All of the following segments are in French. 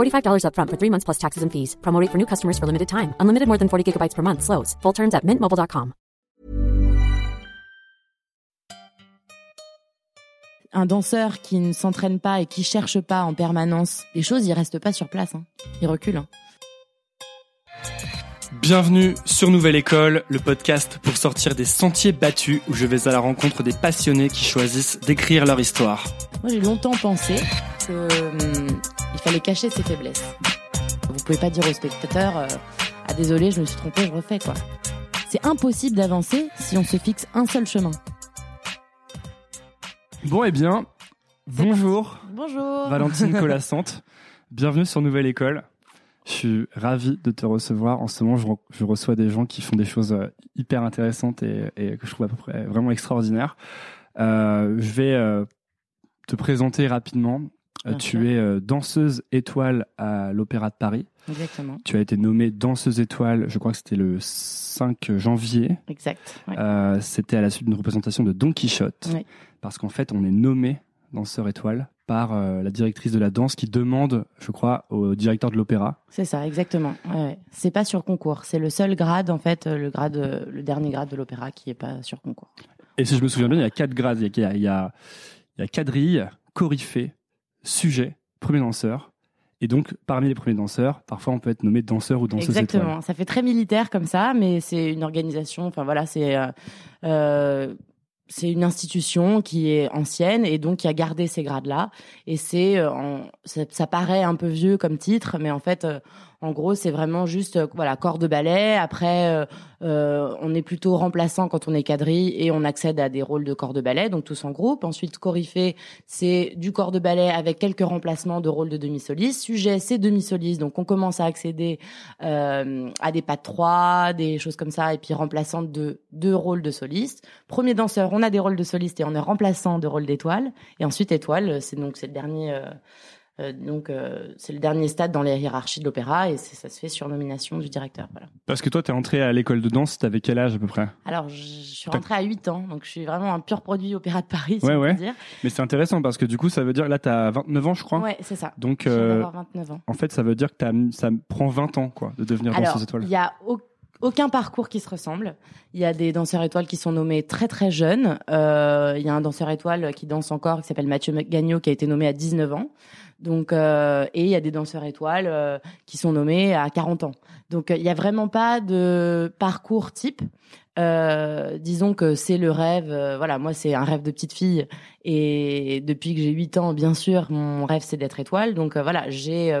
$45 upfront for three months plus taxes and fees. Promo rate for new customers for limited time. Unlimited more than 40 gigabytes per month. Slows. Full terms at mintmobile.com. Un danseur qui ne s'entraîne pas et qui cherche pas en permanence les choses, il reste pas sur place. Hein. Il recule. hein. Bienvenue sur Nouvelle École, le podcast pour sortir des sentiers battus où je vais à la rencontre des passionnés qui choisissent d'écrire leur histoire. Moi, j'ai longtemps pensé que hum, il fallait cacher ses faiblesses. Vous pouvez pas dire aux spectateurs euh, ah désolé, je me suis trompé, je refais quoi. C'est impossible d'avancer si on se fixe un seul chemin. Bon et bien, bonjour Bonjour. Valentine Colassante, bienvenue sur Nouvelle École. Je suis ravi de te recevoir. En ce moment, je, re- je reçois des gens qui font des choses euh, hyper intéressantes et, et que je trouve à peu près vraiment extraordinaires. Euh, je vais te présenter rapidement. Euh, Bien tu sûr. es euh, danseuse étoile à l'Opéra de Paris. Exactement. Tu as été nommée danseuse étoile, je crois que c'était le 5 janvier. Exact. ouais. Euh, c'était à la suite d'une représentation de Don Quichotte. Parce qu'en fait, on est nommé danseur étoile par euh, la directrice de la danse qui demande, je crois, au directeur de l'opéra. C'est ça, exactement. Ouais. C'est pas sur concours. C'est le seul grade, en fait, le grade, le dernier grade de l'opéra qui est pas sur concours. Et si je me souviens bien, il y a quatre grades. Il y a, il y a, il y a quadrille, coryphée, sujet, premier danseur. Et donc, parmi les premiers danseurs, parfois on peut être nommé danseur ou danseuse Exactement. Ça fait très militaire comme ça, mais c'est une organisation. Enfin voilà, c'est euh, euh, c'est une institution qui est ancienne et donc qui a gardé ces grades-là. Et c'est euh, ça, paraît un peu vieux comme titre, mais en fait, en gros, c'est vraiment juste euh, voilà corps de ballet. Après, euh, euh, on est plutôt remplaçant quand on est quadrille et on accède à des rôles de corps de ballet, donc tous en groupe. Ensuite, coryphée, c'est du corps de ballet avec quelques remplacements de rôles de demi-soliste. Sujet, c'est demi-soliste, donc on commence à accéder à des pas de trois, des choses comme ça, et puis remplaçante de deux rôles de soliste. Premier danseur, on a des rôles de soliste et on est remplaçant de rôles d'étoile. Et ensuite étoile, c'est donc c'est le dernier. Euh, donc euh, c'est le dernier stade dans les hiérarchies de l'opéra et ça se fait sur nomination du directeur. Voilà. Parce que toi, tu es entré à l'école de danse, t'avais quel âge à peu près? Alors je, suis rentrée à 8 ans, donc je suis vraiment un pur produit opéra de Paris, si Ouais, on peut dire. Mais c'est intéressant parce que du coup, ça veut dire, là, tu as 29 ans, je crois. Ouais, c'est ça. Donc, euh, d'avoir 29 ans. en fait, ça veut dire que ça prend 20 ans quoi, de devenir Alors, danseuse étoile. il y a au- aucun parcours qui se ressemble. Il y a des danseurs étoiles qui sont nommés très très jeunes. Euh, il y a un danseur étoile qui danse encore, qui s'appelle Mathieu Gagnon, qui a été nommé à 19 ans. Donc, euh, et il y a des danseurs étoiles euh, qui sont nommés à 40 ans. Donc, euh, il y a vraiment pas de parcours type. Euh, disons que c'est le rêve. euh, voilà, moi, c'est un rêve de petite fille. Et depuis que j'ai 8 ans, bien sûr, mon rêve, c'est d'être étoile. Donc, euh, voilà, j'ai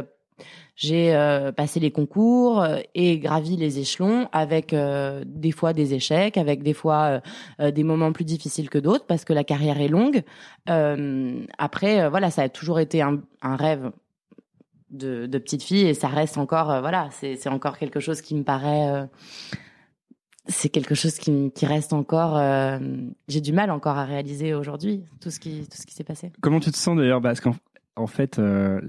j'ai euh, passé les concours euh, et gravi les échelons avec euh, des fois des échecs, avec des fois euh, euh, des moments plus difficiles que d'autres parce que la carrière est longue. Euh, après, voilà, ça a toujours été un, un rêve de, de petite fille et ça reste encore voilà c'est encore quelque chose qui me paraît c'est quelque chose qui, qui reste encore j'ai du mal encore à réaliser aujourd'hui tout ce qui tout ce qui s'est passé Comment tu te sens d'ailleurs? Parce en fait, euh,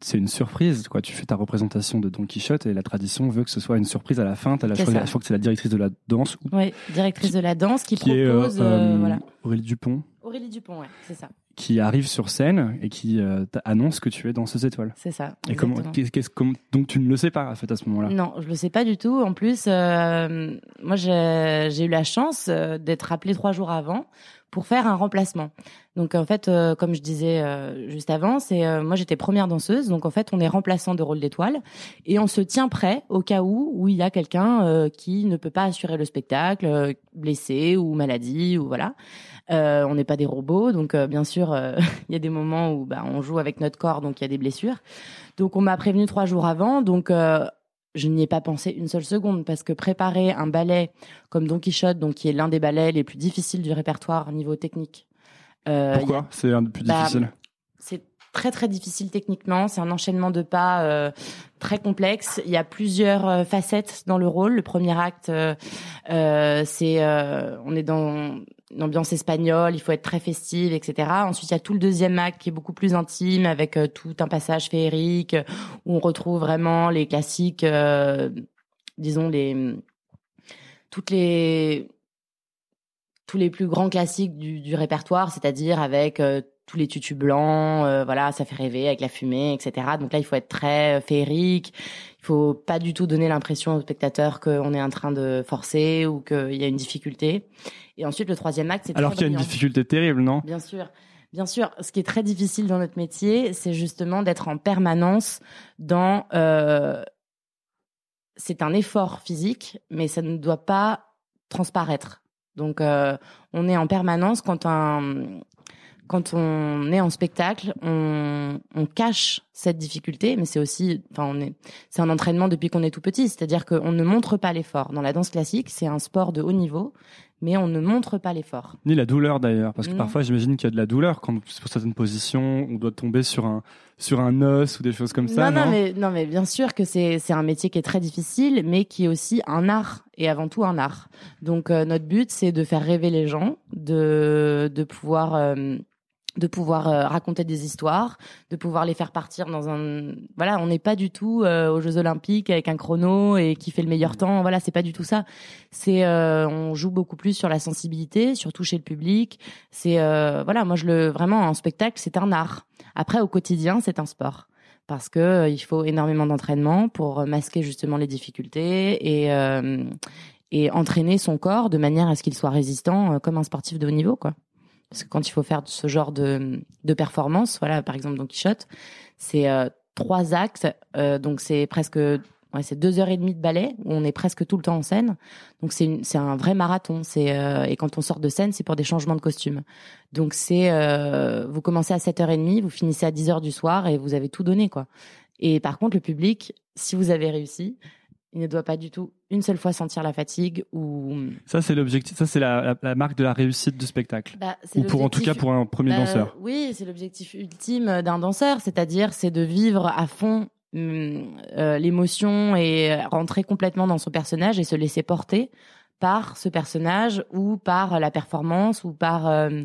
c'est une surprise. Quoi. Tu fais ta représentation de Don Quichotte et la tradition veut que ce soit une surprise à la fin. T'as la, je, crois, ça. je crois que c'est la directrice de la danse ou- oui directrice de la danse qui, qui est euh, propose euh, euh, voilà Aurélie Dupont, Aurélie Dupont ouais c'est ça qui arrive sur scène et qui annonce que tu es danseuse étoile. c'est ça Et comment, donc tu ne le sais pas en fait à ce moment-là? Non, je le sais pas du tout. En plus, moi, j'ai eu la chance d'être appelée trois jours avant pour faire un remplacement. Donc, en fait, euh, comme je disais euh, juste avant, c'est euh, moi j'étais première danseuse. Donc, en fait, on est remplaçant de rôle d'étoile et on se tient prêt au cas où où il y a quelqu'un euh, qui ne peut pas assurer le spectacle, euh, blessé ou maladie ou voilà. Euh, on n'est pas des robots, donc bien sûr, il y a des moments où bah, on joue avec notre corps, donc il y a des blessures. Donc on m'a prévenu trois jours avant, donc je n'y ai pas pensé une seule seconde parce que préparer un ballet comme Don Quichotte, donc qui est l'un des ballets les plus difficiles du répertoire au niveau technique. euh, Pourquoi? C'est un des plus Bah, difficile. c'est très très difficile techniquement. C'est un enchaînement de pas euh, très complexe. Il y a plusieurs euh, facettes dans le rôle. Le premier acte, euh, euh, c'est euh, on est dans une ambiance espagnole. Il faut être très festive, etc. Ensuite, il y a tout le deuxième acte qui est beaucoup plus intime avec euh, tout un passage féerique où on retrouve vraiment les classiques, euh, disons les toutes les tous les plus grands classiques du, du répertoire, c'est-à-dire avec euh, tous les tutus blancs, euh, voilà, ça fait rêver avec la fumée, etc. Donc là, il faut être très féerique. Il faut pas du tout donner l'impression au spectateur qu'on est en train de forcer ou qu'il y a une difficulté. Et ensuite, le troisième acte, c'est Alors qu'il y a une difficulté terrible, non? Bien sûr. Bien sûr, ce qui est très difficile dans notre métier, c'est justement d'être en permanence dans. euh, c'est un effort physique, mais ça ne doit pas transparaître. Donc, euh, on est en permanence quand un quand on est en spectacle, on, on cache cette difficulté, mais c'est aussi, enfin, on est, c'est un entraînement depuis qu'on est tout petit, c'est-à-dire qu'on ne montre pas l'effort. Dans la danse classique, c'est un sport de haut niveau, mais on ne montre pas l'effort. Ni la douleur d'ailleurs, parce que Non. parfois j'imagine qu'il y a de la douleur quand pour certaines positions on doit tomber sur un sur un os ou des choses comme ça. non, Non, non, mais non, mais bien sûr que c'est c'est un métier qui est très difficile, mais qui est aussi un art et avant tout un art. Donc euh, notre but c'est de faire rêver les gens, de de pouvoir euh, de pouvoir euh, raconter des histoires, de pouvoir les faire partir dans un voilà, on n'est pas du tout euh, aux Jeux Olympiques avec un chrono et qui fait le meilleur temps. Voilà, c'est pas du tout ça. C'est euh, on joue beaucoup plus sur la sensibilité, sur toucher le public. C'est euh, voilà, moi je le vraiment en spectacle, c'est un art. Après au quotidien, c'est un sport parce que euh, il faut énormément d'entraînement pour masquer justement les difficultés et euh, et entraîner son corps de manière à ce qu'il soit résistant euh, comme un sportif de haut niveau quoi. Parce que quand il faut faire ce genre de de performance, voilà par exemple Don Quichotte, c'est euh, trois actes, euh, donc c'est presque c'est deux heures et demie de ballet où on est presque tout le temps en scène. Donc c'est c'est un vrai marathon. C'est euh, et quand on sort de scène, c'est pour des changements de costume. Donc c'est vous commencez à 7h30, vous finissez à 10h du soir et vous avez tout donné quoi. Et par contre le public, si vous avez réussi, il ne doit pas du tout une seule fois sentir la fatigue ou Ça c'est l'objectif, ça c'est la, la, la marque de la réussite du spectacle. bah, Ou pour en tout cas pour un premier bah, danseur. Oui, c'est l'objectif ultime d'un danseur, c'est-à-dire c'est de vivre à fond hum, euh, l'émotion et rentrer complètement dans son personnage et se laisser porter par ce personnage ou par la performance ou par euh,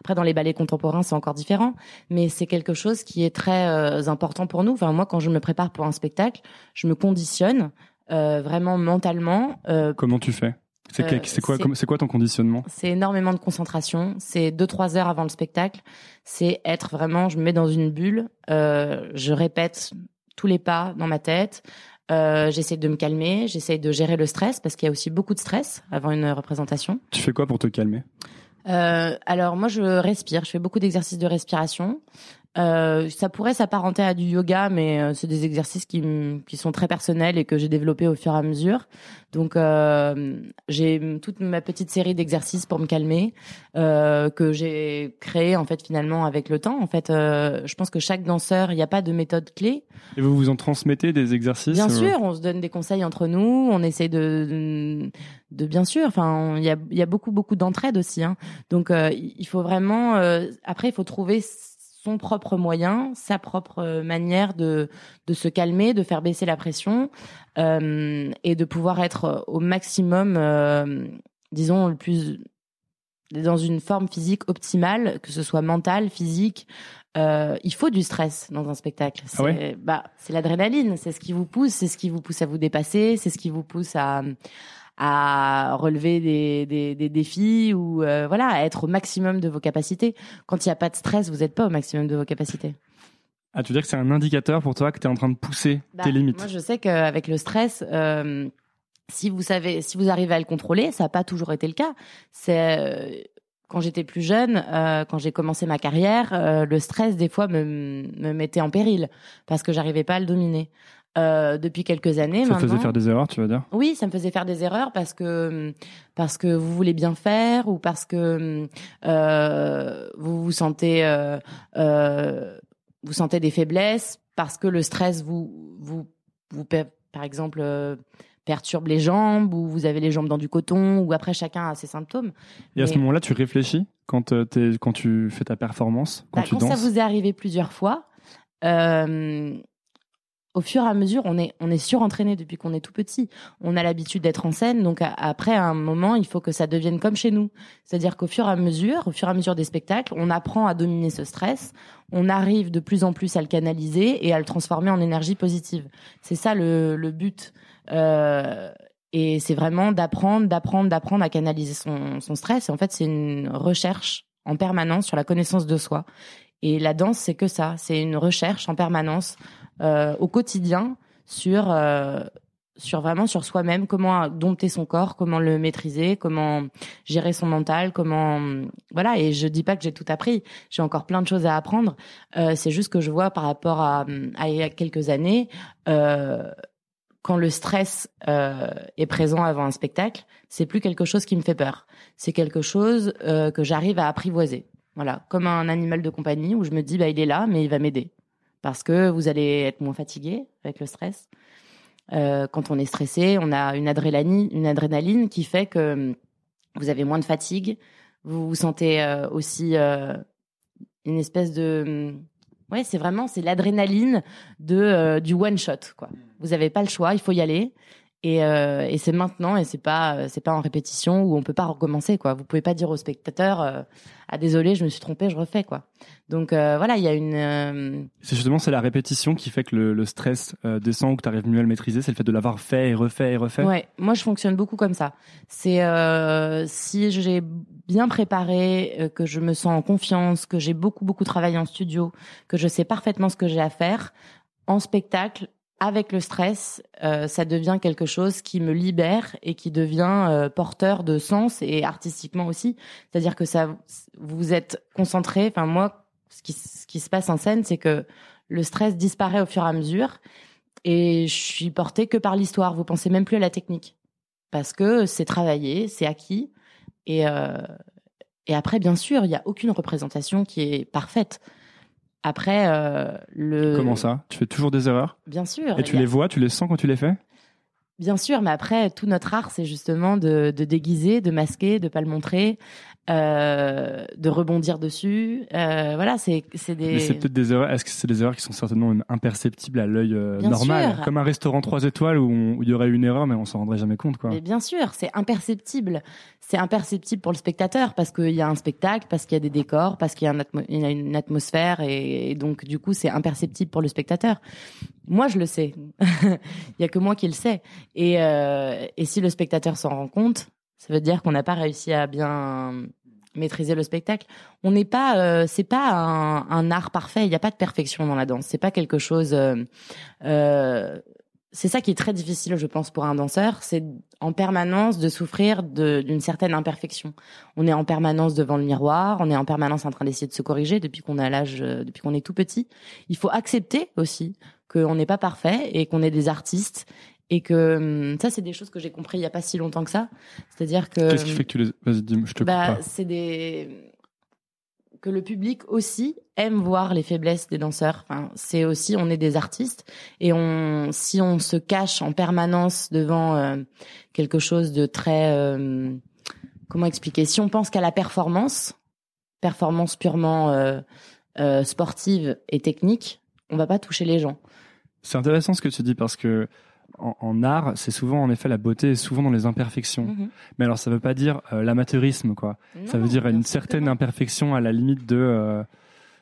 après dans les ballets contemporains c'est encore différent mais c'est quelque chose qui est très euh, important pour nous enfin moi quand je me prépare pour un spectacle je me conditionne vraiment mentalement euh, Comment tu fais? C'est Euh, c'est quoi c'est ton conditionnement? C'est énormément de concentration. C'est deux trois heures avant le spectacle. C'est être vraiment, je me mets dans une bulle. euh, je répète tous les pas dans ma tête. Euh, j'essaie de me calmer. J'essaie de gérer le stress parce qu'il y a aussi beaucoup de stress avant une représentation. Tu fais quoi pour te calmer? Euh, alors moi je respire. Je fais beaucoup d'exercices de respiration. Euh, ça pourrait s'apparenter à du yoga, mais euh, c'est des exercices qui, qui sont très personnels et que j'ai développés au fur et à mesure. Donc euh, j'ai toute ma petite série d'exercices pour me calmer que j'ai créé en fait finalement avec le temps. En fait, je pense que chaque danseur, il n'y a pas de méthode clé. Et vous vous en transmettez des exercices Bien sûr, on se donne des conseils entre nous, on essaie de, de, de bien sûr. Enfin, il y a, y a beaucoup beaucoup d'entraide aussi. Hein. Donc, il faut vraiment. après, il faut trouver son propre moyen, sa propre manière de de se calmer, de faire baisser la pression euh, et de pouvoir être au maximum, euh, disons le plus dans une forme physique optimale, que ce soit mentale, physique. Euh, il faut du stress dans un spectacle. Ah ouais? Bah, c'est l'adrénaline, c'est ce qui vous pousse, c'est ce qui vous pousse à vous dépasser, c'est ce qui vous pousse à à relever des, des, des défis ou euh, voilà à être au maximum de vos capacités. Quand il n'y a pas de stress, vous n'êtes pas au maximum de vos capacités. Ah, tu veux dire que c'est un indicateur pour toi que tu es en train de pousser Bah, tes limites Moi, je sais qu'avec le stress, euh, si vous savez, si vous arrivez à le contrôler, ça n'a pas toujours été le cas. C'est euh, quand j'étais plus jeune, euh, quand j'ai commencé ma carrière, euh, le stress des fois me, me mettait en péril parce que j'arrivais pas à le dominer. Euh, depuis quelques années Ça te maintenant. faisait faire des erreurs, tu veux dire? Oui, ça me faisait faire des erreurs parce que parce que vous voulez bien faire ou parce que euh, vous vous sentez euh, vous sentez des faiblesses parce que le stress vous vous vous par exemple perturbe les jambes ou vous avez les jambes dans du coton ou après chacun a ses symptômes. Et à ce moment-là, tu réfléchis quand, tu fais ta performance, quand Bah, tu quand ça danses? vous est arrivé plusieurs fois, euh, au fur et à mesure, on est, on est surentraîné depuis qu'on est tout petit. On a l'habitude d'être en scène, donc après à un moment, il faut que ça devienne comme chez nous. C'est-à-dire qu'au fur et à mesure, au fur et à mesure des spectacles, on apprend à dominer ce stress. On arrive de plus en plus à le canaliser et à le transformer en énergie positive. C'est ça le, le but. Euh, et c'est vraiment d'apprendre, d'apprendre, d'apprendre à canaliser son, son stress. Et en fait, c'est une recherche en permanence sur la connaissance de soi. Et la danse, c'est que ça. C'est une recherche en permanence au quotidien sur euh, sur vraiment sur soi-même, comment dompter son corps, comment le maîtriser, comment gérer son mental, comment voilà. Et je dis pas que j'ai tout appris. J'ai encore plein de choses à apprendre. Euh, c'est juste que je vois par rapport à, à il y a quelques années. Euh, quand le stress euh, est présent avant un spectacle, c'est plus quelque chose qui me fait peur. C'est quelque chose euh, que j'arrive à apprivoiser. Voilà, comme un animal de compagnie où je me dis bah il est là, mais il va m'aider parce que vous allez être moins fatigué avec le stress. Euh, quand on est stressé, on a une adrénaline, une adrénaline qui fait que hum, vous avez moins de fatigue. Vous vous sentez euh, aussi euh, une espèce de hum, ouais, c'est vraiment c'est l'adrénaline de du one shot quoi. Vous avez pas le choix, il faut y aller. Et, euh, et c'est maintenant et c'est pas euh, c'est pas en répétition où on peut pas recommencer quoi. Vous pouvez pas dire au spectateur euh, ah désolé je me suis trompé je refais quoi. Donc euh, voilà il y a une C'est justement c'est la répétition qui fait que le, le stress descend ou que tu arrives mieux à le maîtriser. C'est le fait de l'avoir fait et refait et refait. Ouais, moi je fonctionne beaucoup comme ça. C'est si j'ai bien préparé, que je me sens en confiance, que j'ai beaucoup beaucoup travaillé en studio, que je sais parfaitement ce que j'ai à faire en spectacle. Avec le stress, euh, ça devient quelque chose qui me libère et qui devient euh, porteur de sens et artistiquement aussi. C'est-à-dire que ça, vous êtes concentré. Enfin moi, ce qui, ce qui se passe en scène, c'est que le stress disparaît au fur et à mesure et je suis portée que par l'histoire. Vous pensez même plus à la technique parce que c'est travaillé, c'est acquis. Et, euh, et après, bien sûr, il n'y a aucune représentation qui est parfaite. Après, euh, le. Comment ça? Tu fais toujours des erreurs? Bien sûr. et tu a- les vois, tu les sens quand tu les fais? Bien sûr, mais après, tout notre art, c'est justement de, de déguiser, de masquer, de pas le montrer, euh, de rebondir dessus. Euh, voilà, c'est c'est des. Mais c'est peut-être des erreurs. Est-ce que c'est des erreurs qui sont certainement même imperceptibles à l'œil euh, normal, sûr. comme un restaurant 3 étoiles où il y aurait une erreur, mais on s'en rendrait jamais compte, quoi. Mais bien sûr, c'est imperceptible. C'est imperceptible pour le spectateur parce qu'il y a un spectacle, parce qu'il y a des décors, parce qu'il atmo- y a une atmosphère et, et donc du coup c'est imperceptible pour le spectateur. Moi je le sais. Il y a que moi qui le sais. Et, euh, et si le spectateur s'en rend compte, ça veut dire qu'on n'a pas réussi à bien maîtriser le spectacle. On n'est pas, euh, c'est pas un, art parfait. Il n'y a pas de perfection dans la danse. C'est pas quelque chose. euh, euh, c'est ça qui est très difficile, je pense, pour un danseur, c'est en permanence de souffrir d'une certaine imperfection. On est en permanence devant le miroir, on est en permanence en train d'essayer de se corriger depuis qu'on a l'âge, depuis qu'on est tout petit. Il faut accepter aussi qu'on n'est pas parfait et qu'on est des artistes et que hum, ça, c'est des choses que j'ai compris il y a pas si longtemps que ça. C'est-à-dire que Qu'est-ce qui fait que tu les. Vas-y, dis-moi, je te bah, pas. c'est des que le public aussi aime voir les faiblesses des danseurs. Enfin, c'est aussi on est des artistes et on si on se cache en permanence devant euh, quelque chose de très euh, comment expliquer? Si on pense qu'à la performance, performance purement euh, euh, sportive et technique, on va pas toucher les gens. C'est intéressant ce que tu dis parce que en, en art, c'est souvent en effet la beauté est souvent dans les imperfections. Mhm. Mais alors ça veut pas dire euh, l'amateurisme quoi. ça veut dire une certaine imperfection à la limite de euh,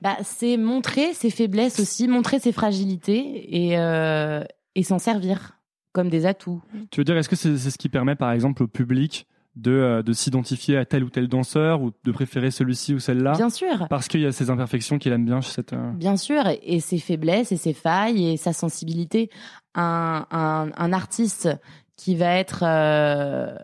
Bah, c'est montrer ses faiblesses aussi, montrer ses fragilités et, euh, et s'en servir comme des atouts. Tu veux dire, est-ce que c'est c'est ce qui permet, par exemple, au public de, euh, de s'identifier à tel ou tel danseur ou de préférer celui-ci ou celle-là Bien sûr. Parce qu'il y a ces imperfections qu'il aime bien chez cette. euh, Bien sûr, et, ses faiblesses et ses failles et sa sensibilité. Un, un, un artiste qui va être, euh,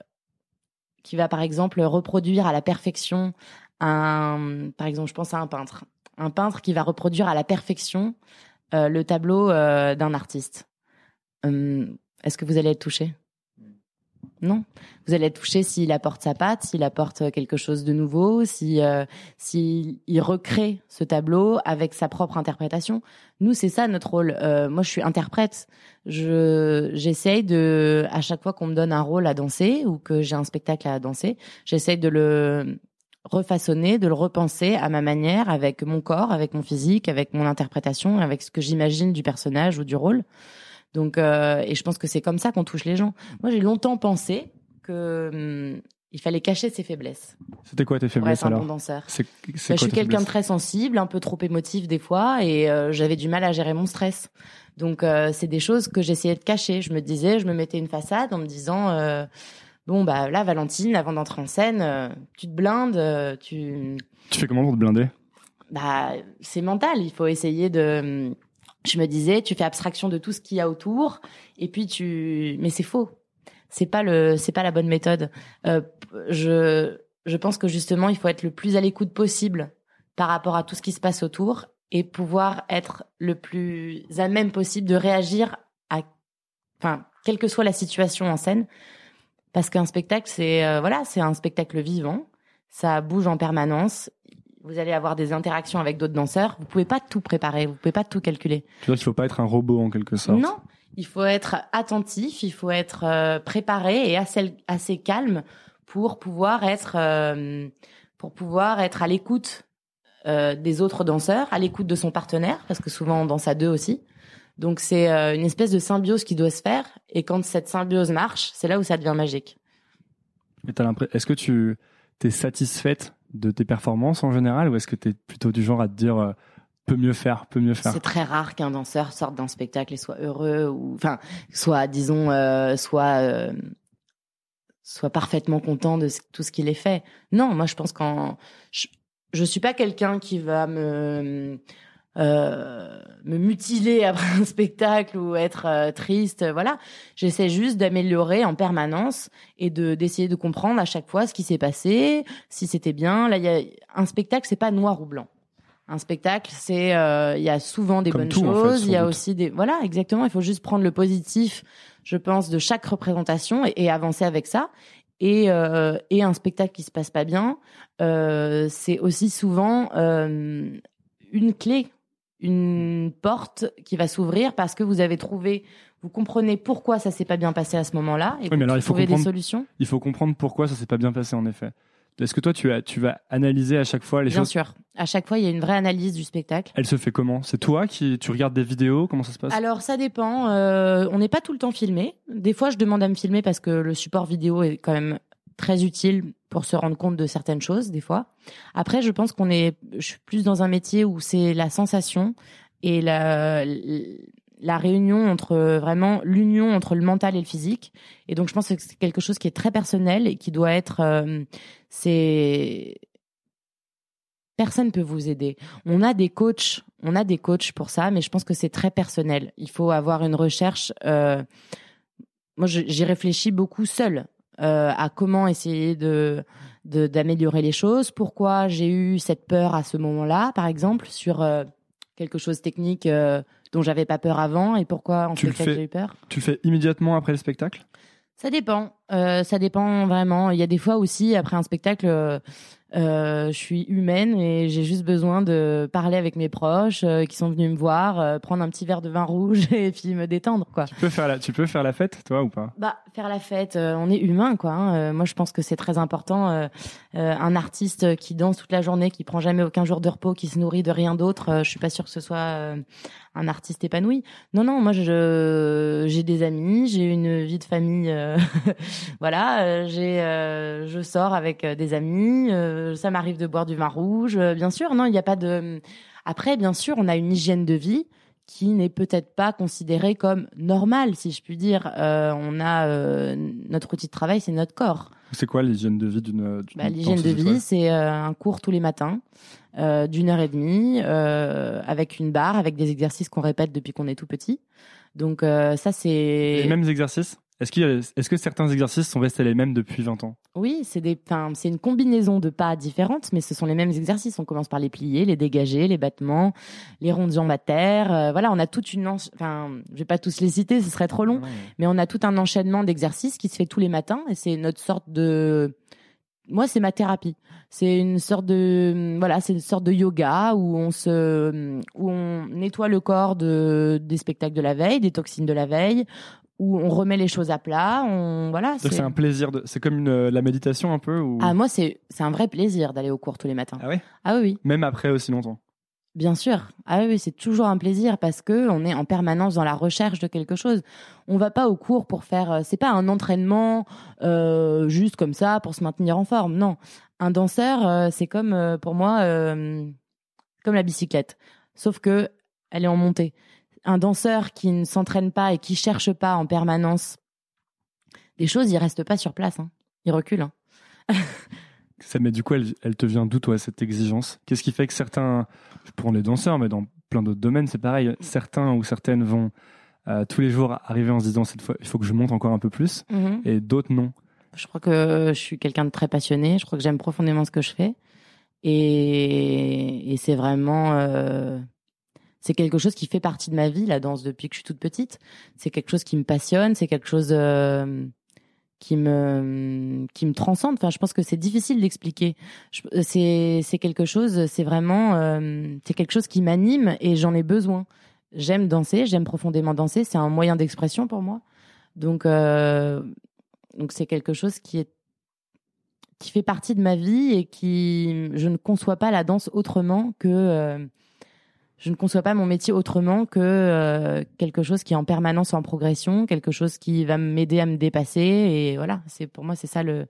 qui va par exemple reproduire à la perfection un, par exemple, je pense à un peintre, un peintre qui va reproduire à la perfection euh, le tableau euh, d'un artiste. Hum, Est-ce que vous allez être touché? Non. Vous allez être touché s'il apporte sa patte, s'il apporte quelque chose de nouveau, si euh, s'il il recrée ce tableau avec sa propre interprétation. Nous, c'est ça notre rôle. Euh, moi, je suis interprète. Je j'essaye de à chaque fois qu'on me donne un rôle à danser ou que j'ai un spectacle à danser, j'essaye de le refaçonner, de le repenser à ma manière, avec mon corps, avec mon physique, avec mon interprétation, avec ce que j'imagine du personnage ou du rôle. Donc, euh, et je pense que c'est comme ça qu'on touche les gens. Moi, j'ai longtemps pensé que hum, il fallait cacher ses faiblesses C'était quoi tes faiblesses alors. C'est Bah, je suis quelqu'un de très sensible, un peu trop émotif des fois, et euh, j'avais du mal à gérer mon stress. Donc euh, c'est des choses que j'essayais de cacher. Je me disais, je me mettais une façade en me disant, euh, bon bah là Valentine, avant d'entrer en scène, tu te blindes, tu, Tu fais comment pour te blinder? Bah c'est mental. Il faut essayer de. Je me disais, tu fais abstraction de tout ce qu'il y a autour, et puis tu. Mais c'est faux. C'est pas le, c'est pas la bonne méthode. Euh, je, je pense que justement, il faut être le plus à l'écoute possible par rapport à tout ce qui se passe autour et pouvoir être le plus à même possible de réagir à, enfin, quelle que soit la situation en scène, parce qu'un spectacle, c'est euh, voilà, c'est un spectacle vivant, ça bouge en permanence. Vous allez avoir des interactions avec d'autres danseurs. Vous pouvez pas tout préparer, vous pouvez pas tout calculer. Tu vois qu'il faut pas être un robot en quelque sorte. Non, il faut être attentif, il faut être euh, préparé et assez, assez calme pour pouvoir être euh, pour pouvoir être à l'écoute euh, des autres danseurs, à l'écoute de son partenaire, parce que souvent on danse à deux aussi. Donc c'est euh, une espèce de symbiose qui doit se faire, et quand cette symbiose marche, c'est là où ça devient magique. Mais t'as l'impression. Est-ce que tu es satisfaite de tes performances en général ou est-ce que tu es plutôt du genre à te dire euh, peut mieux faire, peut mieux faire? C'est très rare qu'un danseur sorte d'un spectacle et soit heureux ou enfin soit disons euh, soit euh, soit parfaitement content de tout ce qu'il est fait. Non, moi je pense qu'en je, je suis pas quelqu'un qui va me euh, me mutiler après un spectacle ou être euh, triste, voilà. J'essaie juste d'améliorer en permanence et de d'essayer de comprendre à chaque fois ce qui s'est passé, si c'était bien. Là, il y a un spectacle, c'est pas noir ou blanc. Un spectacle, c'est euh, il y a souvent des Comme bonnes tout, en fait, choses, il y a doute. aussi des voilà exactement. Il faut juste prendre le positif, je pense, de chaque représentation et, et avancer avec ça. Et euh, et un spectacle qui se passe pas bien, euh, c'est aussi souvent une clé, une porte qui va s'ouvrir parce que vous avez trouvé, vous comprenez pourquoi ça s'est pas bien passé à ce moment-là et Oui, vous mais alors, il faut trouvez des solutions. Il faut comprendre pourquoi ça s'est pas bien passé en effet. Est-ce que toi tu as tu vas analyser à chaque fois les Bien choses sûr. À chaque fois, il y a une vraie analyse du spectacle. Elle se fait comment? C'est toi qui tu regardes des vidéos? Comment ça se passe? Alors ça dépend. euh, on n'est pas tout le temps filmé. Des fois, je demande à me filmer parce que le support vidéo est quand même très utile pour se rendre compte de certaines choses. Des fois. Après, je pense qu'on est. Je suis plus dans un métier où c'est la sensation et la la réunion entre vraiment l'union entre le mental et le physique. Et donc, je pense que c'est quelque chose qui est très personnel et qui doit être. euh, c'est personne peut vous aider. On a des coachs, on a des coachs pour ça, mais je pense que c'est très personnel. Il faut avoir une recherche. euh, moi, j'y réfléchis beaucoup seule euh, à comment essayer de d'améliorer les choses. Pourquoi j'ai eu cette peur à ce moment-là, par exemple, sur euh, quelque chose technique euh, dont j'avais pas peur avant, et pourquoi en Tu spectacle fais- j'ai eu peur. Tu le fais immédiatement après le spectacle? Ça dépend. Euh, ça dépend vraiment. Il y a des fois aussi, après un spectacle, je suis humaine et j'ai juste besoin de parler avec mes proches euh, qui sont venus me voir, euh, prendre un petit verre de vin rouge et puis me détendre, quoi. Tu peux faire la, tu peux faire la fête, toi, ou pas? Bah, faire la fête, euh, on est humain, quoi. hein. Euh, moi, je pense que c'est très important. euh, euh, un artiste qui danse toute la journée, qui prend jamais aucun jour de repos, qui se nourrit de rien d'autre, euh, je suis pas sûre que ce soit euh, un artiste épanoui. Non, non, moi, je j'ai des amis, j'ai une vie de famille. euh, voilà, euh, j'ai, euh, je sors avec euh, des amis. euh, ça m'arrive de boire du vin rouge, euh, bien sûr. Non, il n'y a pas de. Après, bien sûr, on a une hygiène de vie qui n'est peut-être pas considérée comme normale, si je puis dire. On a notre outil de travail, c'est notre corps. C'est quoi l'hygiène de vie d'une d'une Bah, L'hygiène de vie, c'est euh, un cours tous les matins euh, d'une heure et demie euh, avec une barre, avec des exercices qu'on répète depuis qu'on est tout petit. Donc euh, ça, c'est Les mêmes exercices? Est-ce est-ce que certains exercices sont restés les mêmes depuis 20 ans? Oui, c'est des, enfin, c'est une combinaison de pas différentes, mais ce sont les mêmes exercices. On commence par les plier, les dégager, les battements, les rondes jambes à terre. Euh, voilà, on a toute une, enfin, je vais pas tous les citer, ce serait trop long, mais on a tout un enchaînement d'exercices qui se fait tous les matins et c'est notre sorte de, moi, c'est ma thérapie. C'est une sorte de, voilà, c'est une sorte de yoga où on se, où on nettoie le corps de, des spectacles de la veille, des toxines de la veille, où on remet les choses à plat. On, voilà. C'est un plaisir, de... c'est comme une, euh, la méditation un peu ou... Ah, moi, c'est c'est un vrai plaisir d'aller au cours tous les matins. Ah ouais? Ah oui, Même après aussi longtemps? Bien sûr. Ah oui, c'est toujours un plaisir parce que on est en permanence dans la recherche de quelque chose. On va pas au cours pour faire. euh, C'est pas un entraînement euh, juste comme ça pour se maintenir en forme. Non, un danseur, euh, c'est comme euh, pour moi comme la bicyclette, sauf que elle est en montée. Un danseur qui ne s'entraîne pas et qui cherche pas en permanence des choses, il reste pas sur place. Hein. Il recule. Hein. Ça, mais du coup, elle, elle te vient d'où, toi, cette exigence? Qu'est-ce qui fait que certains, je prends les danseurs, mais dans plein d'autres domaines, c'est pareil, certains ou certaines vont euh, tous les jours arriver en se disant, cette fois, il faut que je monte encore un peu plus, et d'autres non? Je crois que je suis quelqu'un de très passionné. Je crois que j'aime profondément ce que je fais. Et, et c'est vraiment. euh, c'est quelque chose qui fait partie de ma vie, la danse, depuis que je suis toute petite. C'est quelque chose qui me passionne. C'est quelque chose euh, qui, me, qui me transcende. Enfin, je pense que c'est difficile d'expliquer. Je- C'est quelque chose. C'est vraiment. euh, c'est quelque chose qui m'anime et j'en ai besoin. J'aime danser. J'aime profondément danser. C'est un moyen d'expression pour moi. Donc. euh, donc c'est quelque chose qui est qui fait partie de ma vie et qui je ne conçois pas la danse autrement que euh, je ne conçois pas mon métier autrement que euh, quelque chose qui est en permanence en progression, quelque chose qui va m'aider à me dépasser. Et voilà, c'est pour moi c'est ça le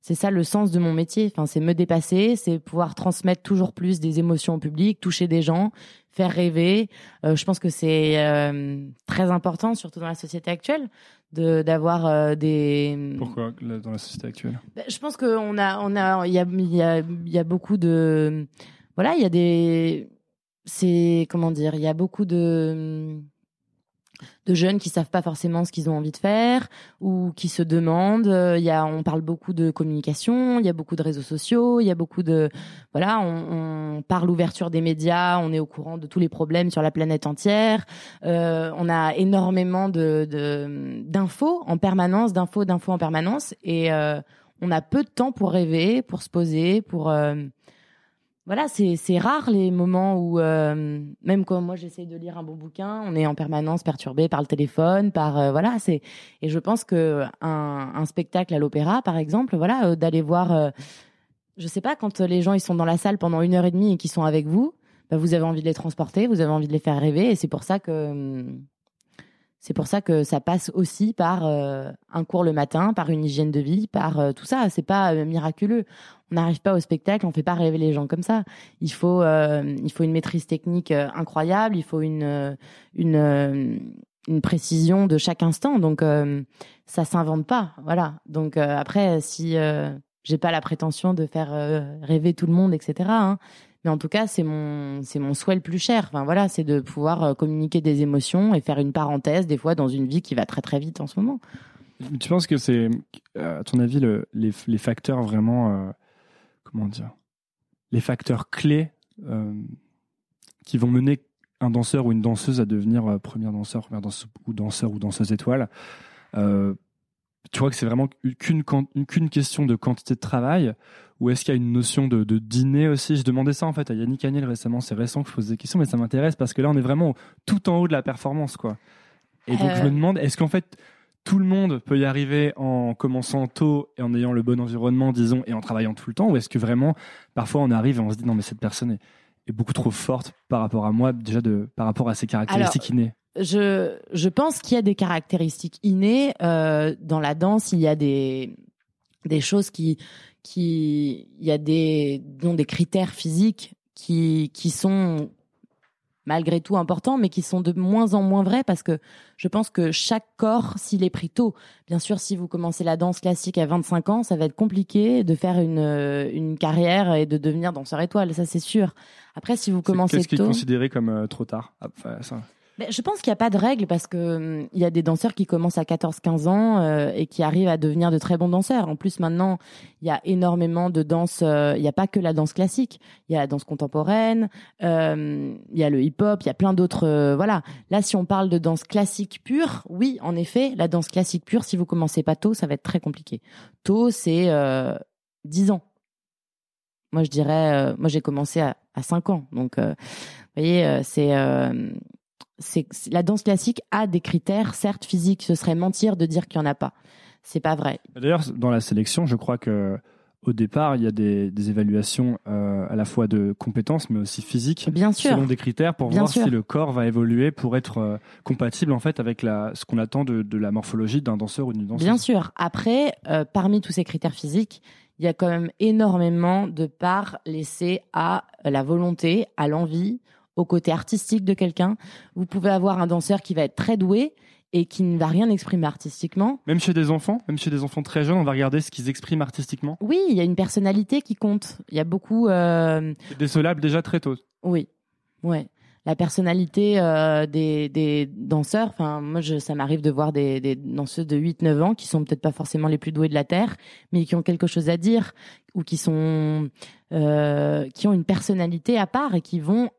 c'est ça le sens de mon métier, enfin c'est me dépasser, c'est pouvoir transmettre toujours plus des émotions au public, toucher des gens, faire rêver. Euh, je pense que c'est euh, très important surtout dans la société actuelle de d'avoir euh, des Pourquoi, dans la société actuelle? Ben, Je pense qu'on a, on a, il y a, il y a, il y a beaucoup de, voilà, il y a des, c'est comment dire, il y a beaucoup de, de jeunes qui savent pas forcément ce qu'ils ont envie de faire ou qui se demandent. Euh, Il y a, on parle beaucoup de communication, il y a beaucoup de réseaux sociaux, il y a beaucoup de, voilà, on, parle ouverture des médias, on est au courant de tous les problèmes sur la planète entière. Euh, on a énormément de d'infos en permanence, d'infos, d'infos en permanence, et euh, on a peu de temps pour rêver, pour se poser, pour voilà, c'est rare les moments où euh, même quand moi j'essaye de lire un bon bouquin, on est en permanence perturbé par le téléphone, par euh, voilà, c'est et je pense que un, spectacle à l'opéra par exemple, voilà, euh, d'aller voir je sais pas quand les gens ils sont dans la salle pendant une heure et demie et qu'ils sont avec vous, bah, vous avez envie de les transporter, vous avez envie de les faire rêver et c'est pour ça que hum, c'est pour ça que ça passe aussi par euh, un cours le matin, par une hygiène de vie, par euh, tout ça. C'est pas euh, miraculeux. On n'arrive pas au spectacle, on fait pas rêver les gens comme ça. Il faut, il faut une maîtrise technique incroyable. Il faut une, une, une précision de chaque instant. Donc ça s'invente pas. Voilà. Donc après, si j'ai pas la prétention de faire rêver tout le monde, etc. mais en tout cas, c'est mon, c'est mon souhait le plus cher. Enfin voilà, c'est de pouvoir euh, communiquer des émotions et faire une parenthèse des fois dans une vie qui va très très vite en ce moment. Tu penses que c'est, euh, à ton avis, le- les, facteurs vraiment, euh, comment dire, les facteurs clés qui vont mener un danseur ou une danseuse à devenir euh, première danseur, première danseuse ou danseur ou danseuse étoile, tu vois que c'est vraiment qu'une qu'une question de quantité de travail ou est-ce qu'il y a une notion de, de, dîner aussi? Je demandais ça en fait à Yannick Agnel récemment. C'est récent que je pose des questions, mais ça m'intéresse parce que là, on est vraiment tout en haut de la performance, quoi. Et donc, je me demande, est-ce qu'en fait, tout le monde peut y arriver en commençant tôt et en ayant le bon environnement, disons, et en travaillant tout le temps? Ou est-ce que vraiment, parfois, on arrive et on se dit, non, mais cette personne est, est beaucoup trop forte par rapport à moi, déjà de, par rapport à ses caractéristiques innées? Je, je pense qu'il y a des caractéristiques innées. Euh, dans la danse, il y a des, des choses qui, qui, il y a des, dont des critères physiques qui, qui sont malgré tout importants, mais qui sont de moins en moins vrais parce que je pense que chaque corps, s'il est pris tôt, bien sûr, si vous commencez la danse classique à 25 ans, ça va être compliqué de faire une, une carrière et de devenir danseur étoile, ça c'est sûr. Après, si vous commencez tôt... Qu'est-ce qui est considéré comme euh, trop tard? Enfin, ça je pense qu'il n'y a pas de règle parce que hum, il y a des danseurs qui commencent à 14-15 ans euh, et qui arrivent à devenir de très bons danseurs. En plus, maintenant, il y a énormément de danse. Euh, il n'y a pas que la danse classique. Il y a la danse contemporaine. Euh, il y a le hip-hop. Il y a plein d'autres. voilà. Là, si on parle de danse classique pure, oui, en effet, la danse classique pure, si vous commencez pas tôt, ça va être très compliqué. Tôt, c'est 10 ans. Moi, je dirais. moi, j'ai commencé à, à 5 ans. Donc, vous voyez, c'est c'est la danse classique a des critères, certes physiques. Ce serait mentir de dire qu'il n'y en a pas. C'est pas vrai. D'ailleurs, dans la sélection, je crois que au départ, il y a des, évaluations euh, à la fois de compétences, mais aussi physiques, Bien sûr. selon des critères pour voir si le corps va évoluer pour être euh, compatible en fait avec la, ce qu'on attend de, la morphologie d'un danseur ou d'une danseuse. Bien sûr. Après, euh, parmi tous ces critères physiques, il y a quand même énormément de parts laissées à la volonté, à l'envie, au côté artistique de quelqu'un. Vous pouvez avoir un danseur qui va être très doué et qui ne va rien exprimer artistiquement. Même chez des enfants, même chez des enfants très jeunes, on va regarder ce qu'ils expriment artistiquement. Oui, il y a une personnalité qui compte. Il y a beaucoup. Euh... Décelable déjà très tôt. Oui, ouais. La personnalité euh, des, des, danseurs. Enfin, moi, je, ça m'arrive de voir des, des danseuses de 8-9 ans qui sont peut-être pas forcément les plus douées de la terre, mais qui ont quelque chose à dire ou qui sont euh, qui ont une personnalité à part et qui vont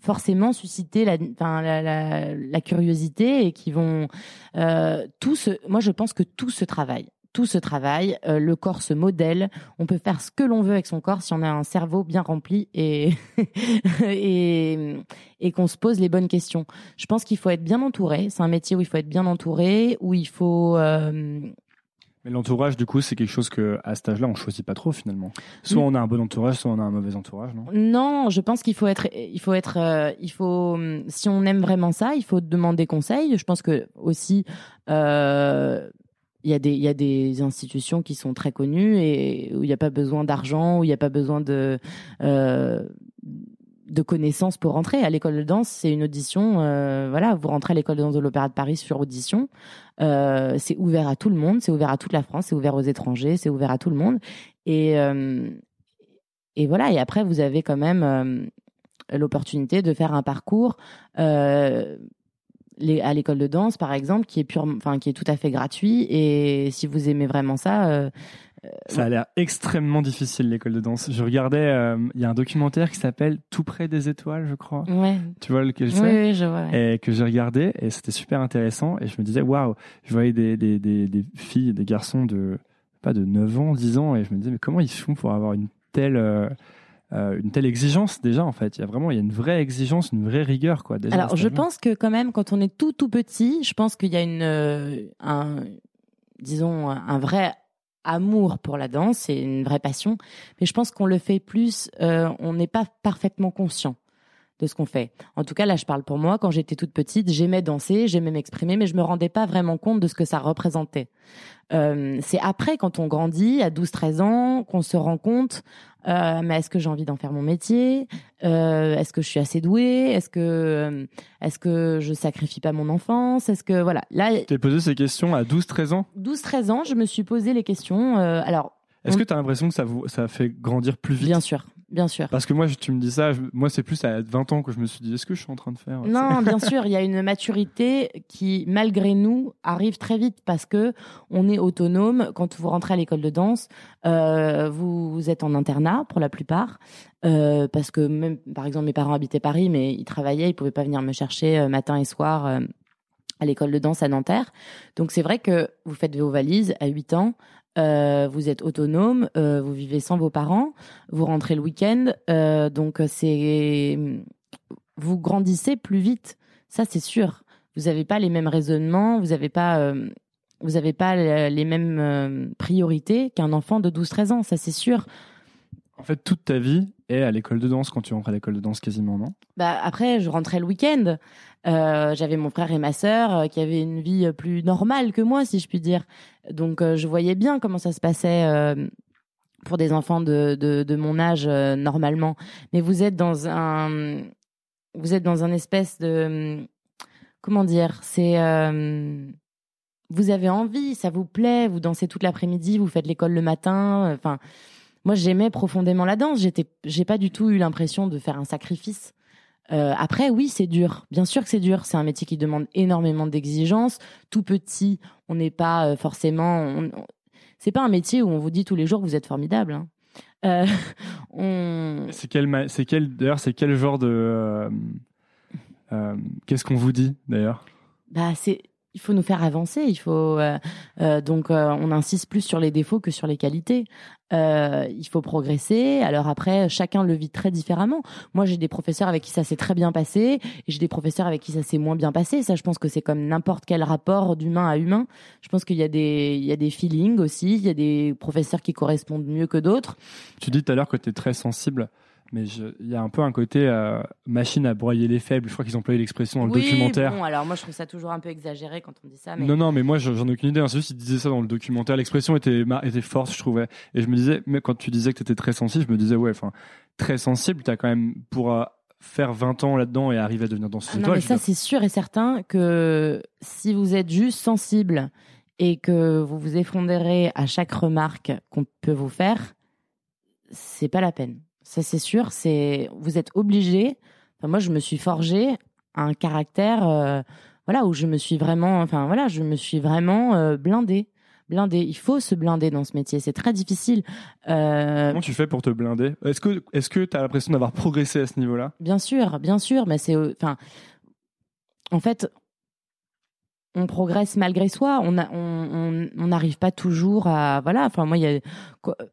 forcément susciter la, la, la, curiosité et qui vont euh, tout ce, moi je pense que tout se travaille. Tout se travaille, euh, le corps se modèle, on peut faire ce que l'on veut avec son corps si on a un cerveau bien rempli et et, et qu'on se pose les bonnes questions. Je pense qu'il faut être bien entouré, c'est un métier où il faut être bien entouré, où il faut euh, mais l'entourage, du coup, c'est quelque chose que à cet âge-là, on choisit pas trop finalement. Soit on a un bon entourage, soit on a un mauvais entourage, non? Non, je pense qu'il faut être, il faut être, euh, il faut, si on aime vraiment ça, il faut demander conseil. Je pense que aussi, euh, il y a des, il y a des institutions qui sont très connues et où il n'y a pas besoin d'argent, où il n'y a pas besoin de euh, de connaissances pour rentrer à l'école de danse. C'est une audition. Euh, voilà, vous rentrez à l'école de danse de l'Opéra de Paris sur audition. Euh, c'est ouvert à tout le monde, c'est ouvert à toute la France, c'est ouvert aux étrangers, c'est ouvert à tout le monde. Et euh, et voilà. Et après, vous avez quand même euh, l'opportunité de faire un parcours. À l'école de danse, par exemple, qui est pure, enfin, qui est tout à fait gratuit. Et si vous aimez vraiment ça, euh, euh, ça a l'air extrêmement difficile l'école de danse. Je regardais, euh, il y a un documentaire qui s'appelle Tout près des étoiles, je crois. Ouais. Tu vois lequel c'est Oui, je vois. Et que j'ai regardé et c'était super intéressant et je me disais waouh, je voyais des, des, des, des filles, des garçons de pas de 9 ans, 10 ans et je me disais mais comment ils font pour avoir une telle euh, une telle exigence déjà en fait. Il y a vraiment il y a une vraie exigence, une vraie rigueur quoi. Déjà Alors je pense que quand même quand on est tout tout petit, je pense qu'il y a une un disons un vrai amour pour la danse, c'est une vraie passion. Mais je pense qu'on le fait plus, euh, on n'est pas parfaitement conscient de ce qu'on fait. En tout cas, là, je parle pour moi. Quand j'étais toute petite, j'aimais danser, j'aimais m'exprimer, mais je me rendais pas vraiment compte de ce que ça représentait. Euh, c'est après, quand on grandit, à 12-13 ans, qu'on se rend compte, euh, mais est-ce que j'ai envie d'en faire mon métier? Euh, Est-ce que je suis assez douée? Est-ce que, est-ce que je sacrifie pas mon enfance? Est-ce que, voilà. Là, tu t'es posé ces questions à 12-13 ans? 12-13 ans, je me suis posé les questions. Alors, est-ce que tu as l'impression que ça, vous, ça fait grandir plus vite? Bien sûr, bien sûr. Parce que moi, tu me dis ça, moi, c'est plus à 20 ans que je me suis dit, est-ce que je suis en train de faire Non, bien sûr, il y a une maturité qui, malgré nous, arrive très vite parce que on est autonome. Quand vous rentrez à l'école de danse, euh, vous, vous, êtes en internat pour la plupart. Euh, parce que même, par exemple, mes parents habitaient Paris, mais ils travaillaient, ils pouvaient pas venir me chercher euh, matin et soir. À l'école de danse à Nanterre. Donc c'est vrai que vous faites vos valises à 8 ans, euh, vous êtes autonome, euh, vous vivez sans vos parents, vous rentrez le week-end, euh, donc c'est vous grandissez plus vite, ça c'est sûr. Vous n'avez pas les mêmes raisonnements, vous n'avez pas vous avez pas les mêmes priorités qu'un enfant de 12-13 ans, ça c'est sûr. En fait, toute ta vie est à l'école de danse quand tu rentres à l'école de danse quasiment, non? Bah après, je rentrais le week-end. Euh, j'avais mon frère et ma sœur euh, qui avaient une vie plus normale que moi, si je puis dire. Donc euh, je voyais bien comment ça se passait euh, pour des enfants de, de, mon âge euh, normalement. Mais vous êtes dans un vous êtes dans un espèce de comment dire C'est euh, vous avez envie, ça vous plaît, vous dansez toute l'après-midi, vous faites l'école le matin. Enfin, moi j'aimais profondément la danse. J'étais, j'ai pas du tout eu l'impression de faire un sacrifice. Euh, après, oui, c'est dur. Bien sûr que c'est dur. C'est un métier qui demande énormément d'exigences. Tout petit, on n'est pas euh, forcément. On, c'est pas un métier où on vous dit tous les jours que vous êtes formidable. hein. Euh, on... C'est quel, ma- c'est quel, d'ailleurs, c'est quel genre de, euh, qu'est-ce qu'on vous dit d'ailleurs? Bah, c'est. Il faut nous faire avancer. Il faut euh, euh, donc euh, on insiste plus sur les défauts que sur les qualités. Il faut progresser. Alors après, chacun le vit très différemment. Moi, j'ai des professeurs avec qui ça s'est très bien passé, et j'ai des professeurs avec qui ça s'est moins bien passé. Ça, je pense que c'est comme n'importe quel rapport d'humain à humain. Je pense qu'il y a des il y a des feelings aussi. Il y a des professeurs qui correspondent mieux que d'autres. Tu dis tout à l'heure que tu es très sensible, mais il y a un peu un côté euh, machine à broyer les faibles. Je crois qu'ils ont employé l'expression dans le oui, documentaire. Bon, alors moi, je trouve ça toujours un peu exagéré quand on dit ça, mais Non, non, mais moi, j'en ai aucune idée. hein. C'est juste qu'ils disaient ça dans le documentaire. L'expression était, était forte, je trouvais. Et je me disais, mais quand tu disais que tu étais très sensible, je me disais, ouais, enfin, très sensible, tu as quand même, pour euh, faire 20 ans là-dedans et arriver à devenir danseuse Ah non, mais ça, c'est sûr et certain que si vous êtes juste sensible et que vous vous effondrez à chaque remarque qu'on peut vous faire, c'est pas la peine. Ça, c'est sûr. C'est vous êtes obligé. Enfin, moi, je me suis forgé un caractère, euh, voilà, où je me suis vraiment, enfin voilà, je me suis vraiment euh, blindée. Blindée. Il faut se blinder dans ce métier. C'est très difficile. Euh, Comment tu fais pour te blinder? Est-ce que est-ce que tu as l'impression d'avoir progressé à ce niveau-là? Bien sûr, bien sûr, mais c'est, euh, enfin, en fait, on progresse malgré soi. On a- on on- on n'arrive pas toujours à, voilà. Enfin, moi, il y a,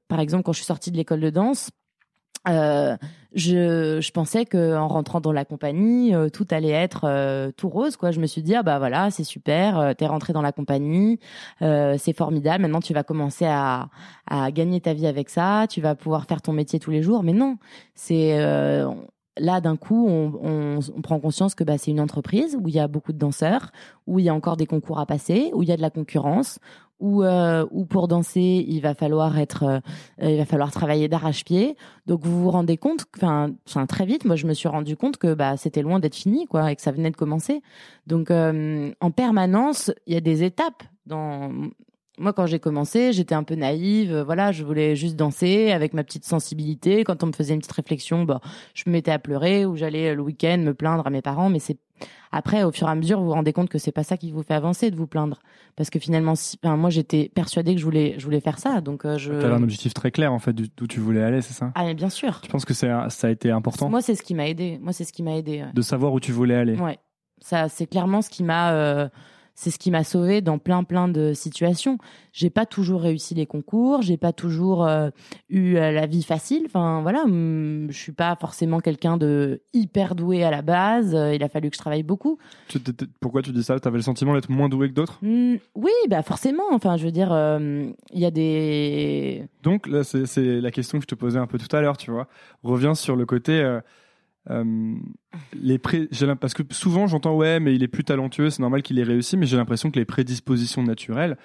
par exemple, quand je suis sortie de l'école de danse. Euh, je, pensais que en rentrant dans la compagnie, euh, tout allait être euh, tout rose, quoi. Je me suis dit ah bah voilà, c'est super, t'es rentré dans la compagnie, c'est formidable. Maintenant, tu vas commencer à, gagner ta vie avec ça, tu vas pouvoir faire ton métier tous les jours. Mais non, c'est là d'un coup, on, on, on prend conscience que bah, c'est une entreprise où il y a beaucoup de danseurs, où il y a encore des concours à passer, où il y a de la concurrence, où, euh, où pour danser, il va falloir être, euh, il va falloir travailler d'arrache-pied. Donc vous vous rendez compte, enfin, enfin, très vite, moi je me suis rendu compte que bah c'était loin d'être fini, quoi, et que ça venait de commencer. Donc euh, en permanence, il y a des étapes dans moi, quand j'ai commencé, j'étais un peu naïve. euh, Voilà, je voulais juste danser avec ma petite sensibilité. Quand on me faisait une petite réflexion, bah, je me mettais à pleurer ou j'allais euh, le week-end me plaindre à mes parents. Mais c'est après, au fur et à mesure, vous vous rendez compte que c'est pas ça qui vous fait avancer de vous plaindre, parce que finalement, si- enfin, moi, j'étais persuadée que je voulais, je voulais faire ça. Donc, euh, je. Tu avais un objectif très clair en fait d'où tu voulais aller, c'est ça? Ah, mais bien sûr. Je pense que ça a été important? Moi, c'est ce qui m'a aidé. Moi, c'est ce qui m'a aidé. ouais. de savoir où tu voulais aller. Ouais, ça c'est clairement ce qui m'a euh, c'est ce qui m'a sauvé dans plein plein de situations. J'ai pas toujours réussi les concours, j'ai pas toujours euh, eu euh, la vie facile. Enfin voilà, hum, je suis pas forcément quelqu'un de hyper doué à la base. Euh, il a fallu que je travaille beaucoup. Tu pourquoi tu dis ça? Tu avais le sentiment d'être moins doué que d'autres? Hum, oui, bah forcément. Enfin, je veux dire, euh, il y a des Donc là, c'est c'est la question que je te posais un peu tout à l'heure, tu vois. Reviens sur le côté. Euh, les parce que souvent j'entends ouais mais il est plus talentueux c'est normal qu'il ait réussi mais j'ai l'impression que les prédispositions naturelles